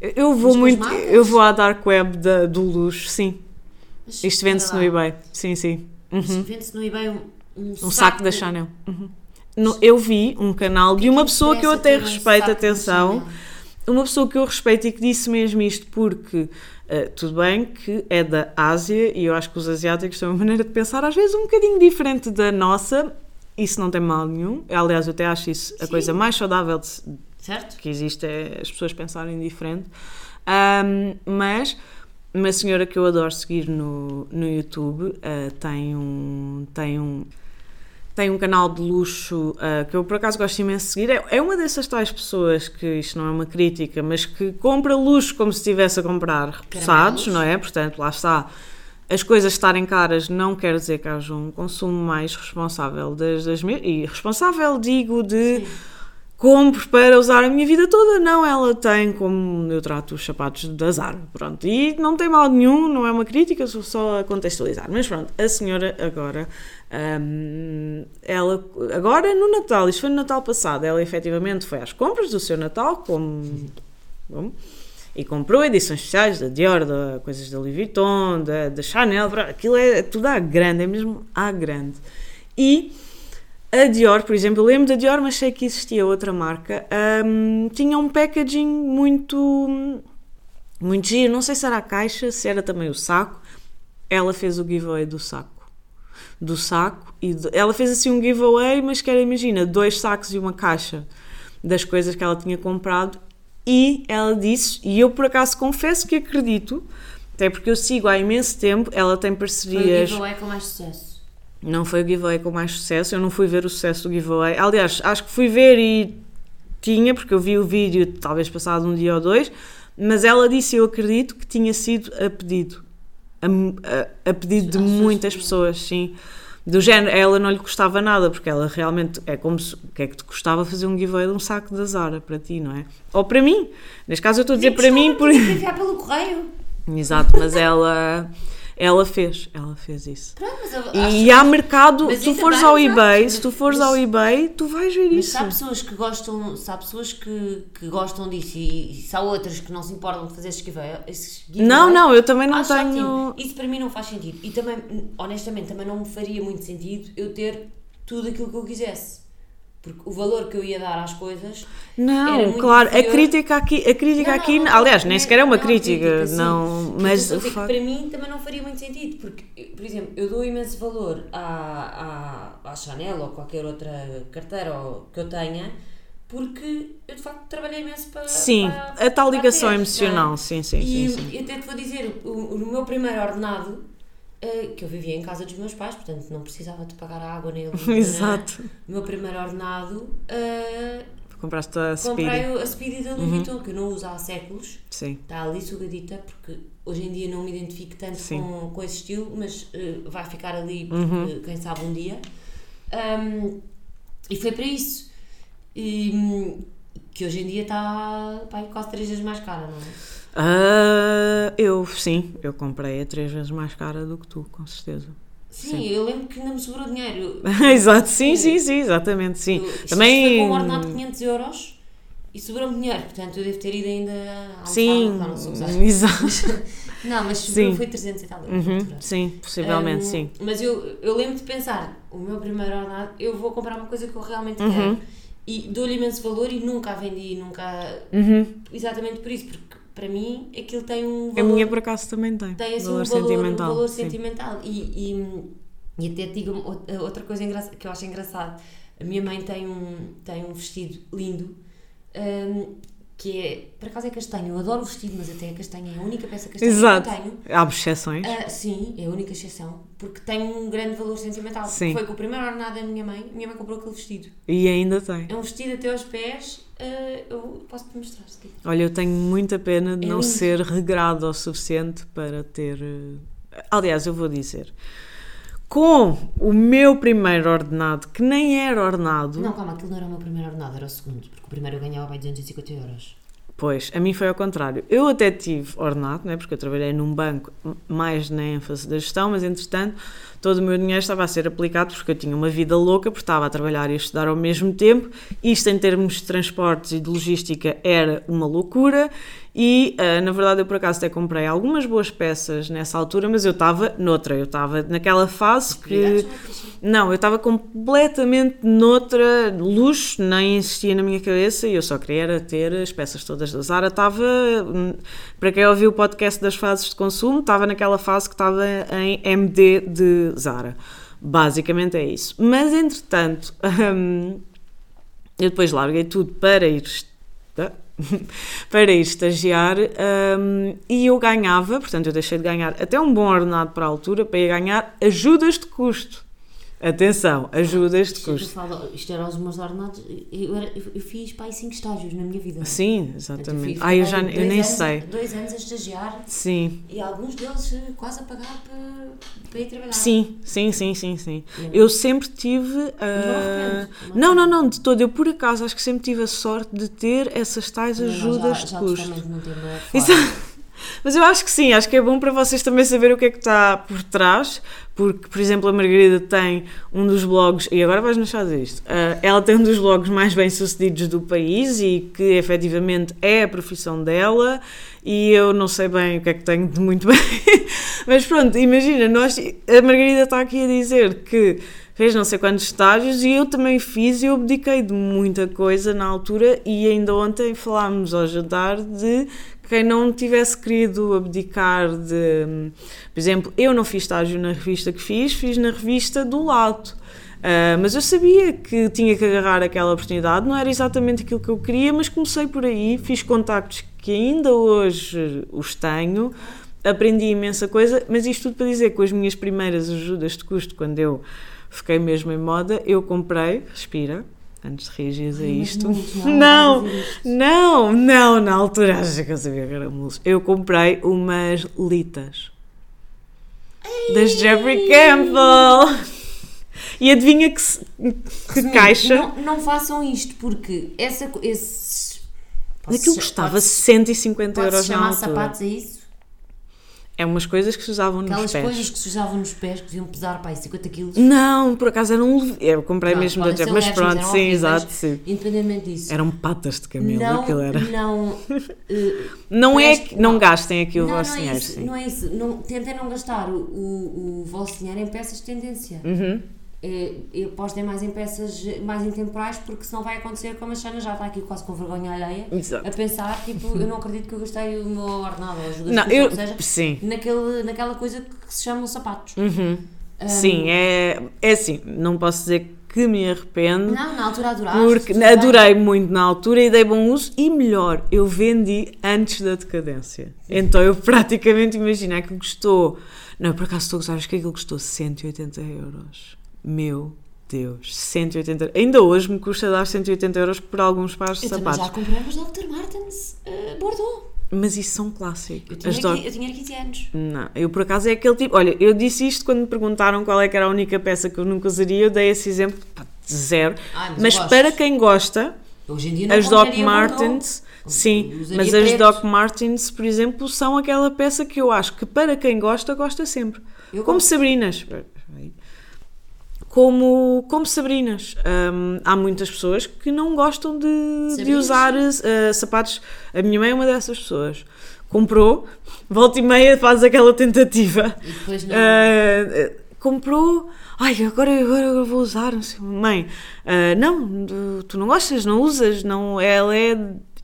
Eu vou muito, eu vou à dark web da- do luxo, sim. Mas Isto vende-se no eBay. Sim, sim. Mas Vende-se no eBay um, um, Um saco da Chanel. Uhum. No- eu vi um canal de uma pessoa que eu até um respeito, saco da atenção. Uma pessoa que eu respeito e que disse mesmo isto porque eh, tudo bem que é da Ásia e eu acho que os asiáticos têm uma maneira de pensar às vezes um bocadinho diferente da nossa. Isso não tem mal nenhum. Aliás, eu até acho isso a Sim. coisa mais saudável de, Certo? que existe é as pessoas pensarem diferente. Ahm, mas uma senhora que eu adoro seguir no, no YouTube ah, tem um. Tem um tem um canal de luxo ah, que eu por acaso gosto imenso de seguir. É, é uma dessas tais pessoas que isto não é uma crítica, mas que compra luxo como se estivesse a comprar repousados, não é? Portanto, lá está. As coisas estarem caras não quer dizer que haja um consumo mais responsável das, das E responsável, digo, de compro para usar a minha vida toda. Não, ela tem como eu trato os sapatos da Zara, pronto. E não tem mal nenhum, não é uma crítica, sou só a contextualizar. Mas pronto, a senhora agora, hum, ela, agora no Natal, isto foi no Natal passado, ela efetivamente foi às compras do seu Natal, como e comprou edições especiais da Dior, da, coisas da Louis Vuitton, da, da Chanel, aquilo é tudo à grande, é mesmo à grande. E a Dior, por exemplo, eu lembro da Dior, mas sei que existia outra marca, hum, tinha um packaging muito, muito giro, não sei se era a caixa, se era também o saco. Ela fez o giveaway do saco. Do saco, e de- ela fez assim um giveaway, mas que era, imagina, dois sacos e uma caixa das coisas que ela tinha comprado. E ela disse, e eu por acaso confesso que acredito, até porque eu sigo há imenso tempo, ela tem Foi o parcerias. giveaway com mais sucesso. Não foi o giveaway com mais sucesso, eu não fui ver o sucesso do giveaway. Aliás, acho que fui ver e tinha, porque eu vi o vídeo talvez passado um dia ou dois, mas ela disse, eu acredito, que tinha sido a pedido. A, a, a pedido de muitas pessoas, sim. Do género, ela não lhe custava nada, porque ela realmente é como se. O que é que te custava fazer um giveaway de um saco da Zara para ti, não é? Ou para mim. Neste caso eu estou a dizer para mim por. enviar pelo correio. Exato, mas ela. Ela fez, ela fez isso. Pronto, mas E há mercado, Mas se tu fores ao eBay, Mas- se tu fores mas- ao eBay, tu vais ver Mas isso. se há pessoas que gostam, se há pessoas que, que gostam disso e, e se há outras que não se importam de fazer esses giveaway, Não, não, eu também não acho tenho. Isso para mim não faz sentido. E também, honestamente, também não me faria muito sentido eu ter tudo aquilo que eu quisesse. Porque o valor que eu ia dar às coisas era Não, claro, a inferior. crítica aqui, a crítica Não, não, aqui, não, aliás, nem não, sequer é uma crítica, sim. não, mas a o facto. para mim também não faria muito sentido, porque, por exemplo, eu dou imenso valor à, à, à Chanel ou qualquer outra carteira que eu tenha, porque eu de facto trabalhei imenso para. Sim, para- a tal ligação ter, emocional, não é? sim, sim, E sim, sim. eu até te vou dizer, o, o meu primeiro ordenado, que eu vivia em casa dos meus pais, portanto não precisava de pagar a água neles. Exato. O meu primeiro ordenado, eh, Compraste a comprei Speedy. a Speedy da Louis Uhum. Vuitton, que eu não uso há séculos. Sim. Está ali sugadita, porque hoje em dia não me identifico tanto Sim. com, com esse estilo, mas eh, vai ficar ali, porque Uhum. quem sabe um dia. Ahm, e foi para isso. E, hum, que hoje em dia está pá, quase três vezes mais cara, não é? Ah, eu, sim, eu comprei a três vezes mais cara do que tu, com certeza. Sim, eu lembro que ainda me sobrou dinheiro. Exato, sim, sim, sim, exatamente, sim. Eu, Também. foi com um ordenado de 500 euros e sobrou-me dinheiro, portanto eu devo ter ido ainda à Sim, não, não exato. Não, mas Sim. foi 300 e tal euros. Uhum, sim, possivelmente, Um, sim. Mas eu, eu lembro de pensar, o meu primeiro ordenado, eu vou comprar uma coisa que eu realmente Uhum. quero. E dou-lhe imenso valor e nunca a vendi, nunca. Uhum. Exatamente por isso, porque para mim aquilo tem um A valor. minha, por acaso, também tem. tem assim valor um valor, sentimental. um valor sim. sentimental. E, e, e até te digo outra- coisa que eu acho engraçado. A minha mãe tem um, tem um vestido lindo. hum, que é, por acaso é castanho, eu adoro o vestido, mas até a castanha é a única peça castanha Exato. que eu tenho. Há exceções. Ah, sim, é a única exceção, porque tem um grande valor sentimental. Sim. Foi com o primeiro ordenado da minha mãe, minha mãe comprou aquele vestido. E ainda tem. É um vestido até aos pés, ah, eu posso te mostrar se quiser. Olha, eu tenho muita pena de É não lindo. ser regrado o suficiente para ter. eh, Aliás, eu vou dizer. Com o meu primeiro ordenado, que nem era ordenado, Não, calma, aquilo não era o meu primeiro ordenado, era o segundo, porque o primeiro eu ganhava bem 250 euros. Pois, a mim foi ao contrário. Eu até tive ordenado, né, porque eu trabalhei num banco mais na ênfase da gestão, mas entretanto todo o meu dinheiro estava a ser aplicado porque eu tinha uma vida louca, porque estava a trabalhar e a estudar ao mesmo tempo. Isto, em termos de transportes e de logística, era uma loucura. E ah, na verdade, eu por acaso até comprei algumas boas peças nessa altura, mas eu estava noutra, eu estava naquela fase que. Não, eu estava completamente noutra luxo, nem existia na minha cabeça e eu só queria ter as peças todas da Zara. Estava, hum, para quem ouviu o podcast das fases de consumo, estava naquela fase que estava em MD de Zara. Basicamente é isso. Mas entretanto, hum, eu depois larguei tudo para ir esta- para ir estagiar hum, e eu ganhava, portanto eu deixei de ganhar até um bom ordenado para a altura para ir ganhar ajudas de custo. Atenção, ajudas de eu custo. falo, isto era os meus ordenados, eu, era, eu, eu fiz para aí 5 estágios na minha vida. Sim, Portanto, exatamente. fiz Ah, eu já eu nem anos- sei. Dois anos a estagiar Sim, e alguns deles eh, quase a pagar para, para ir trabalhar. sim, sim, sim, sim, sim. Eu sempre tive. Mas não Não, não, de todo. Eu por acaso acho que sempre tive a sorte de ter essas tais Não, não, ajudas já, de já custo. Isso- fora. Mas eu acho que sim, acho que é bom para vocês também saber o que é que está por trás, porque, por exemplo, a Margarida tem um dos blogs, e agora vais deixar dizer isto, ah, ela tem um dos blogs mais bem sucedidos do país e que efetivamente é a profissão dela, e eu não sei bem o que é que tenho de muito bem, mas pronto, imagina, nós, a Margarida está aqui a dizer que fez não sei quantos estágios e eu também fiz e eu abdiquei de muita coisa na altura e ainda ontem falámos ao jantar de quem não tivesse querido abdicar de, por exemplo, eu não fiz estágio na revista que fiz, fiz na revista do lado. Ah, mas eu sabia que tinha que agarrar aquela oportunidade, não era exatamente aquilo que eu queria, mas comecei por aí, fiz contactos que ainda hoje os tenho, aprendi imensa coisa, mas isto tudo para dizer que com as minhas primeiras ajudas de custo, quando eu fiquei mesmo em moda, eu comprei, respira, antes de reagires a isto. Não, não não, na altura acho que eu sabia que era mulos. Eu comprei umas litas das Jeffrey Campbell. E adivinha que, se- que Resumindo, caixa? Não, não façam isto porque essa, esses. posso Aquilo cha- custava pode- 150 pode-se euros na chamar altura. sapatos a isso? É umas coisas que se usavam nos Aquelas pés. coisas que se usavam nos pés que deviam pesar para aí 50 quilos. Não, por acaso eram. Eu comprei Não, mesmo da Jeff, mas pronto, sim, horríveis. exato, sim. Independentemente disso. Eram patas de camelo, não, aquilo era. não, eh, Não é que. Não não. gastem aqui o não, vosso não é dinheiro, isso, sim. não é isso. Não, tentem não gastar o, o, o vosso dinheiro em peças de tendência. Uhum. É, eu apostem mais em peças mais intemporais porque senão vai acontecer como a Xana já está aqui quase com vergonha alheia Exato. a pensar, tipo, eu não acredito que eu gastei o meu ordenado ou ajuda Não, eu. seja, Sim. naquele, naquela coisa que se chamam sapatos. Uhum. Um, Sim, é, é assim, não posso dizer que me arrependo, Não, na altura adoraste. porque adorei muito na altura e dei bom uso, e melhor, eu vendi antes da decadência. Então eu praticamente imagino que custou, não, por acaso estou a gostar, acho que aquilo custou 180 euros. Meu Deus, 180 Ainda hoje me custa dar 180 euros por alguns pares de Eu sapatos. já comprei umas Dr. Martens eh, Bordeaux. Mas isso são Eu clássicos. tinha, As Doc- qui- eu tinha 15 anos. Não, eu por acaso é aquele tipo. Olha, eu disse isto quando me perguntaram qual é que era a única peça que eu nunca usaria, eu dei esse exemplo, pá, de zero. Ai, mas mas eu para quem gosta, Hoje em dia não as Doc Martens, sim, mas as preto. Doc Martens, por exemplo, são aquela peça que eu acho que para quem gosta, gosta sempre. Eu como gosto. Sabrinas. Como, como Sabrinas. Hum, há muitas pessoas que não gostam de, de usar eh, sapatos. A minha mãe é uma dessas pessoas. Comprou, volta e meia faz aquela tentativa. E depois não. Ah, comprou. Ai, agora, agora eu vou usar. Não sei. Mãe, ah, não, tu- tu não gostas, não usas. Não, ela é.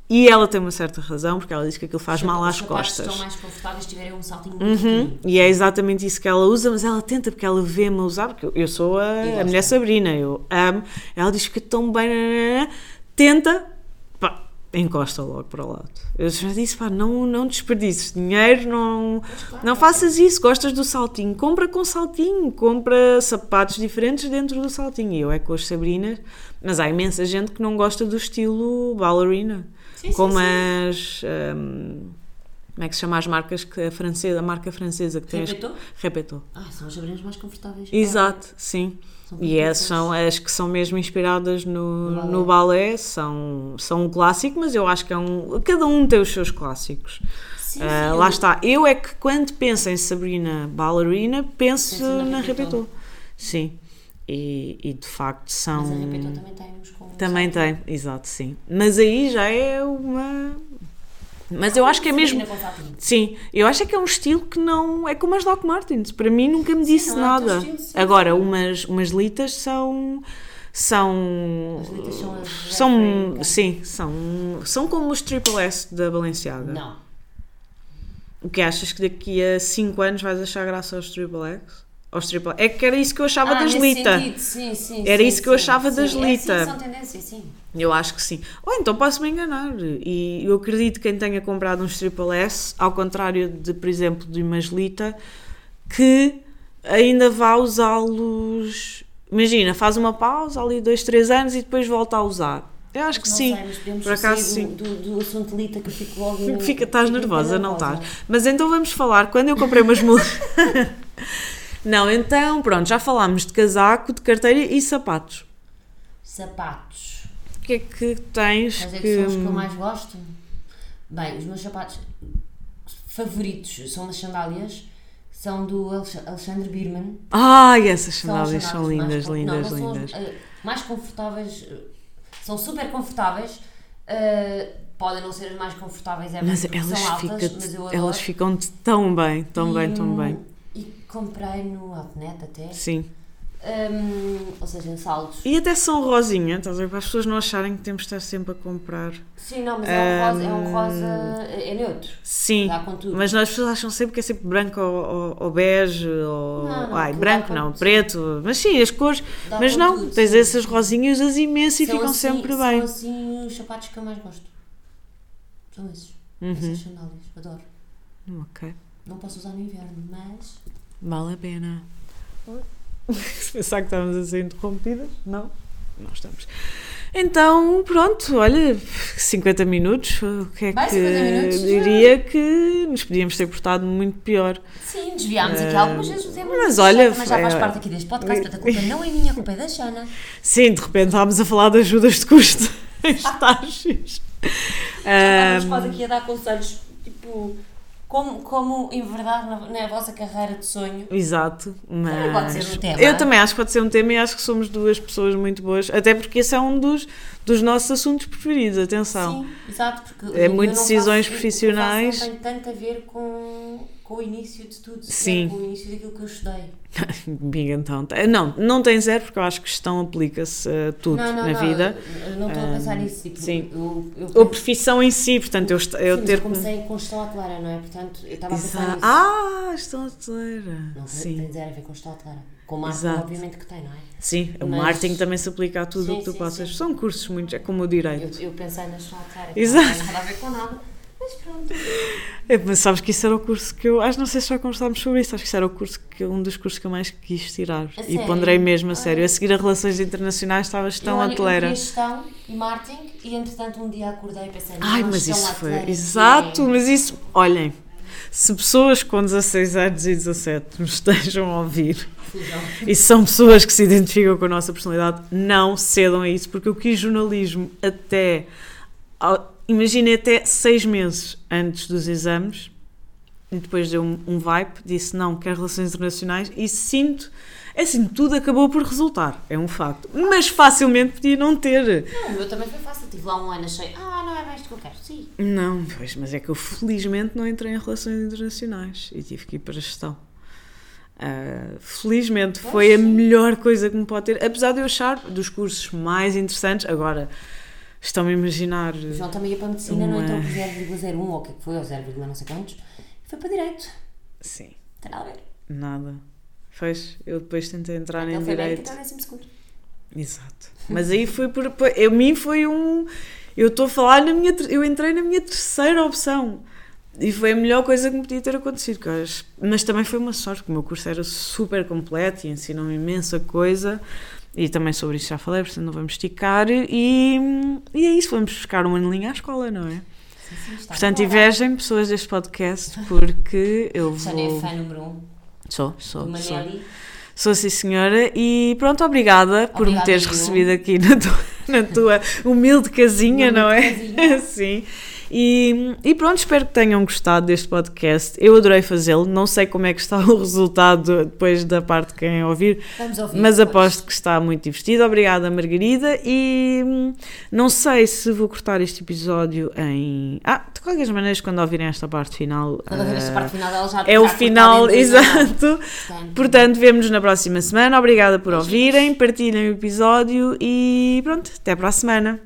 E ela tem uma certa razão, porque ela diz que aquilo faz mal às costas. estão mais confortáveis tiverem um saltinho Uhum. E é exatamente isso que ela usa, mas ela tenta porque ela vê-me a usar, porque eu- sou a, a mulher Sabrina, eu amo. Ela diz que tão bem, nananana, tenta, pá, encosta logo para o lado. Eu já disse, pá, não, não desperdices dinheiro, não, não faças isso, gostas do saltinho, compra com saltinho, compra sapatos diferentes dentro do saltinho. E eu é com as Sabrinas, mas há imensa gente que não gosta do estilo ballerina, Sim, como sim. as... hum, como é que se chama as marcas que a francesa, a marca francesa que tem as- Repetou? Repetou. Ah, são as sabrinas mais confortáveis. Exato, sim. E essas são as que são mesmo inspiradas no, No balé. no balé, são, são um clássico, mas eu acho que é um. Cada um tem os seus clássicos. Sim, sim, lá eu- está. Eu é que quando penso em Sabrina Ballerina, penso Pensa na na. Repetou. Sim. E, e de facto são. Mas a também tem uns com. Também tem, exato, sim. Mas aí já é uma. Mas eu acho que é mesmo. Sim, eu acho é que é um estilo que não. É como as Doc Martens. Para mim nunca me disse não é nada. estilo, sim, Agora, umas, umas litas são. São. As litas são as São. Sim, são. São como os Triple S da Balenciaga. Não. O que achas que daqui a 5 anos vais achar graça aos Triple X? É que era isso que eu achava ah, das Lita. sentido, Sim, sim, Era sim, isso que eu achava das É, Lita. sim, são tendências, sim. Eu acho que sim. Ou então posso-me enganar. E eu acredito que quem tenha comprado uns Triple S, ao contrário de, por exemplo, de uma Gelita, que ainda vá usá-los. Imagina, faz uma pausa ali, dois, três anos e depois volta a usar. Eu acho que Não sim. sei, Por acaso, sim. do, do, assunto Lita que eu fico logo. Fica, estás fico nervosa, não nervosa. estás? Mas então vamos falar. Quando eu comprei umas mulas. não, então, pronto, já falámos de casaco, de carteira e sapatos. Sapatos. O que é que tens Mas é que que. são os que eu mais gosto. Bem, os meus sapatos favoritos são umas sandálias. São do Alex- Alexandre Birman. Ai, essas São as sandálias são mais lindas, con- lindas, não, não são as, lindas. eh, mais confortáveis. eh, São super confortáveis. eh, podem não ser as mais confortáveis, é Mas elas, são altas, mas eu adoro. elas ficam tão bem, tão bem, tão E, bem. E comprei no Outnet até. Sim. Hum, ou seja, em saldos. E até são rosinha, estás a ver? Para as pessoas não acharem que temos de estar sempre a comprar. Sim, não, mas é um rosa, é um rosa. É neutro. Sim. Tudo. Mas as pessoas acham sempre que é sempre branco ou, ou, ou bege, ou. Não, não, Ai, branco não, com- preto. Mas sim, as cores. Dá mas não, tudo, tens sim. essas rosinhas, usas imenso e São ficam assim- sempre são bem. assim os sapatos que eu mais gosto. São esses. Uhum. Essas sandálias. Adoro. Ok. Não posso usar no inverno, mas. Vale a pena. Se pensar que estamos a ser interrompidas, não? Não estamos. Então, pronto, olha, 50 minutos, o que é Vai, que 50 minutos, diria que nos podíamos ter portado muito pior. Sim, desviámos aqui algumas vezes o tema. mas olha, Mas já faz é- parte aqui deste podcast, portanto a culpa não é minha, a culpa é da Xana. Sim, de repente estávamos a falar de ajudas de custo em estágios. Já estávamos quase aqui a dar conselhos, tipo, como, como enverdar na, na vossa carreira de sonho. Exato, mas pode ser um tema. eu também acho que pode ser um tema e acho que somos duas pessoas muito boas, até porque esse é um dos, dos nossos assuntos preferidos, atenção. Sim, exato, porque É muito decisões faço profissionais. Não tem tanto a ver com, com o início de tudo, Sim. com o início daquilo que eu estudei. Big então. Não, não tem zero porque eu acho que gestão aplica-se a tudo não, não, na não, vida. eu não estou a pensar nisso. Tipo, sim. Eu, eu, Ou a profissão em si, portanto, eu, eu Sim, ter eu comecei com gestão hoteleira, não é? Portanto, eu estava a pensar nisso. Ah, gestão hoteleira. Não Sim, tem zero a ver com gestão hoteleira. Com marketing, Exato. obviamente que tem, não é? sim. O Mas- marketing também se aplica a tudo o que tu sim, possas. sim. São cursos muito. É como o direito. Eu, eu pensei na gestão hoteleira. Exato. Não tem nada a ver com nada. Mas pronto. É, mas sabes que isso era o curso que eu. Acho não sei se já conversámos sobre isso. Acho que isso era o curso que, um dos cursos que eu mais quis tirar. A e sério? ponderei mesmo a sério. Ah. A seguir a Relações Internacionais estava gestão eu, olha, eu gestão e marketing e entretanto um dia acordei e pensei, Ai, mas isso foi. hoteleira, Exato, é- mas isso. Olhem, se pessoas com 16 anos e 17 nos estejam a ouvir e são pessoas que se identificam com a nossa personalidade, não cedam a isso, porque eu quis jornalismo até. ao- Imaginem até seis meses antes dos exames e depois deu um, um vibe, disse não, quero relações internacionais e sinto. É assim, tudo acabou por resultar, é um facto. Mas facilmente podia não ter. Não, o meu também foi fácil. Tive lá um ano, achei, ah, não é bem isto que eu quero. Sim. Não, pois, mas é que eu felizmente não entrei em relações internacionais e tive que ir para a gestão. Ah, felizmente Pois, foi a melhor coisa que me pode ter, apesar de eu achar dos cursos mais interessantes. Agora, estão-me a imaginar. O João também ia para a medicina, não Uma- entrou por 0,01 ou o que é foi, ou 0, não sei quantos. Foi para direito. Sim, Não tem nada a ver. nada. Pois, eu depois tentei entrar Ele em foi bem, direito. então é décimo segundo. Exato. Mas aí foi por. A mim foi um. Eu estou a falar na minha. Eu entrei na minha terceira opção. E foi a melhor coisa que me podia ter acontecido. acho- Mas também foi uma sorte, porque o meu curso era super completo e ensinou-me imensa coisa. E também sobre isso já falei, portanto não vamos esticar. E, e é isso, vamos buscar um aninho à escola, não é? Sim, sim, Portanto, invejem pessoas deste podcast, porque eu Xana é vou. fã número 1 um, Sou, do sou, sou. Sou sim, senhora. E pronto, obrigada por me Obrigada teres recebido aqui na tua, na tua humilde casinha, Humilde não é? casinha. Sim. E, e pronto, espero que tenham gostado deste podcast. Eu adorei fazê-lo. Não sei como é que está o resultado depois da parte de quem ouvir, ouvir. mas depois. aposto que está muito divertido. Obrigada, Margarida. E hum, não sei se vou cortar este episódio em. Ah, de qualquer maneira, quando ouvirem esta parte final. Quando ouvir esta ah, parte final, ela já é o final, exato. Portanto, Portanto, vemo-nos na próxima semana. Obrigada por ouvirem, partilhem o episódio e pronto, até para a semana.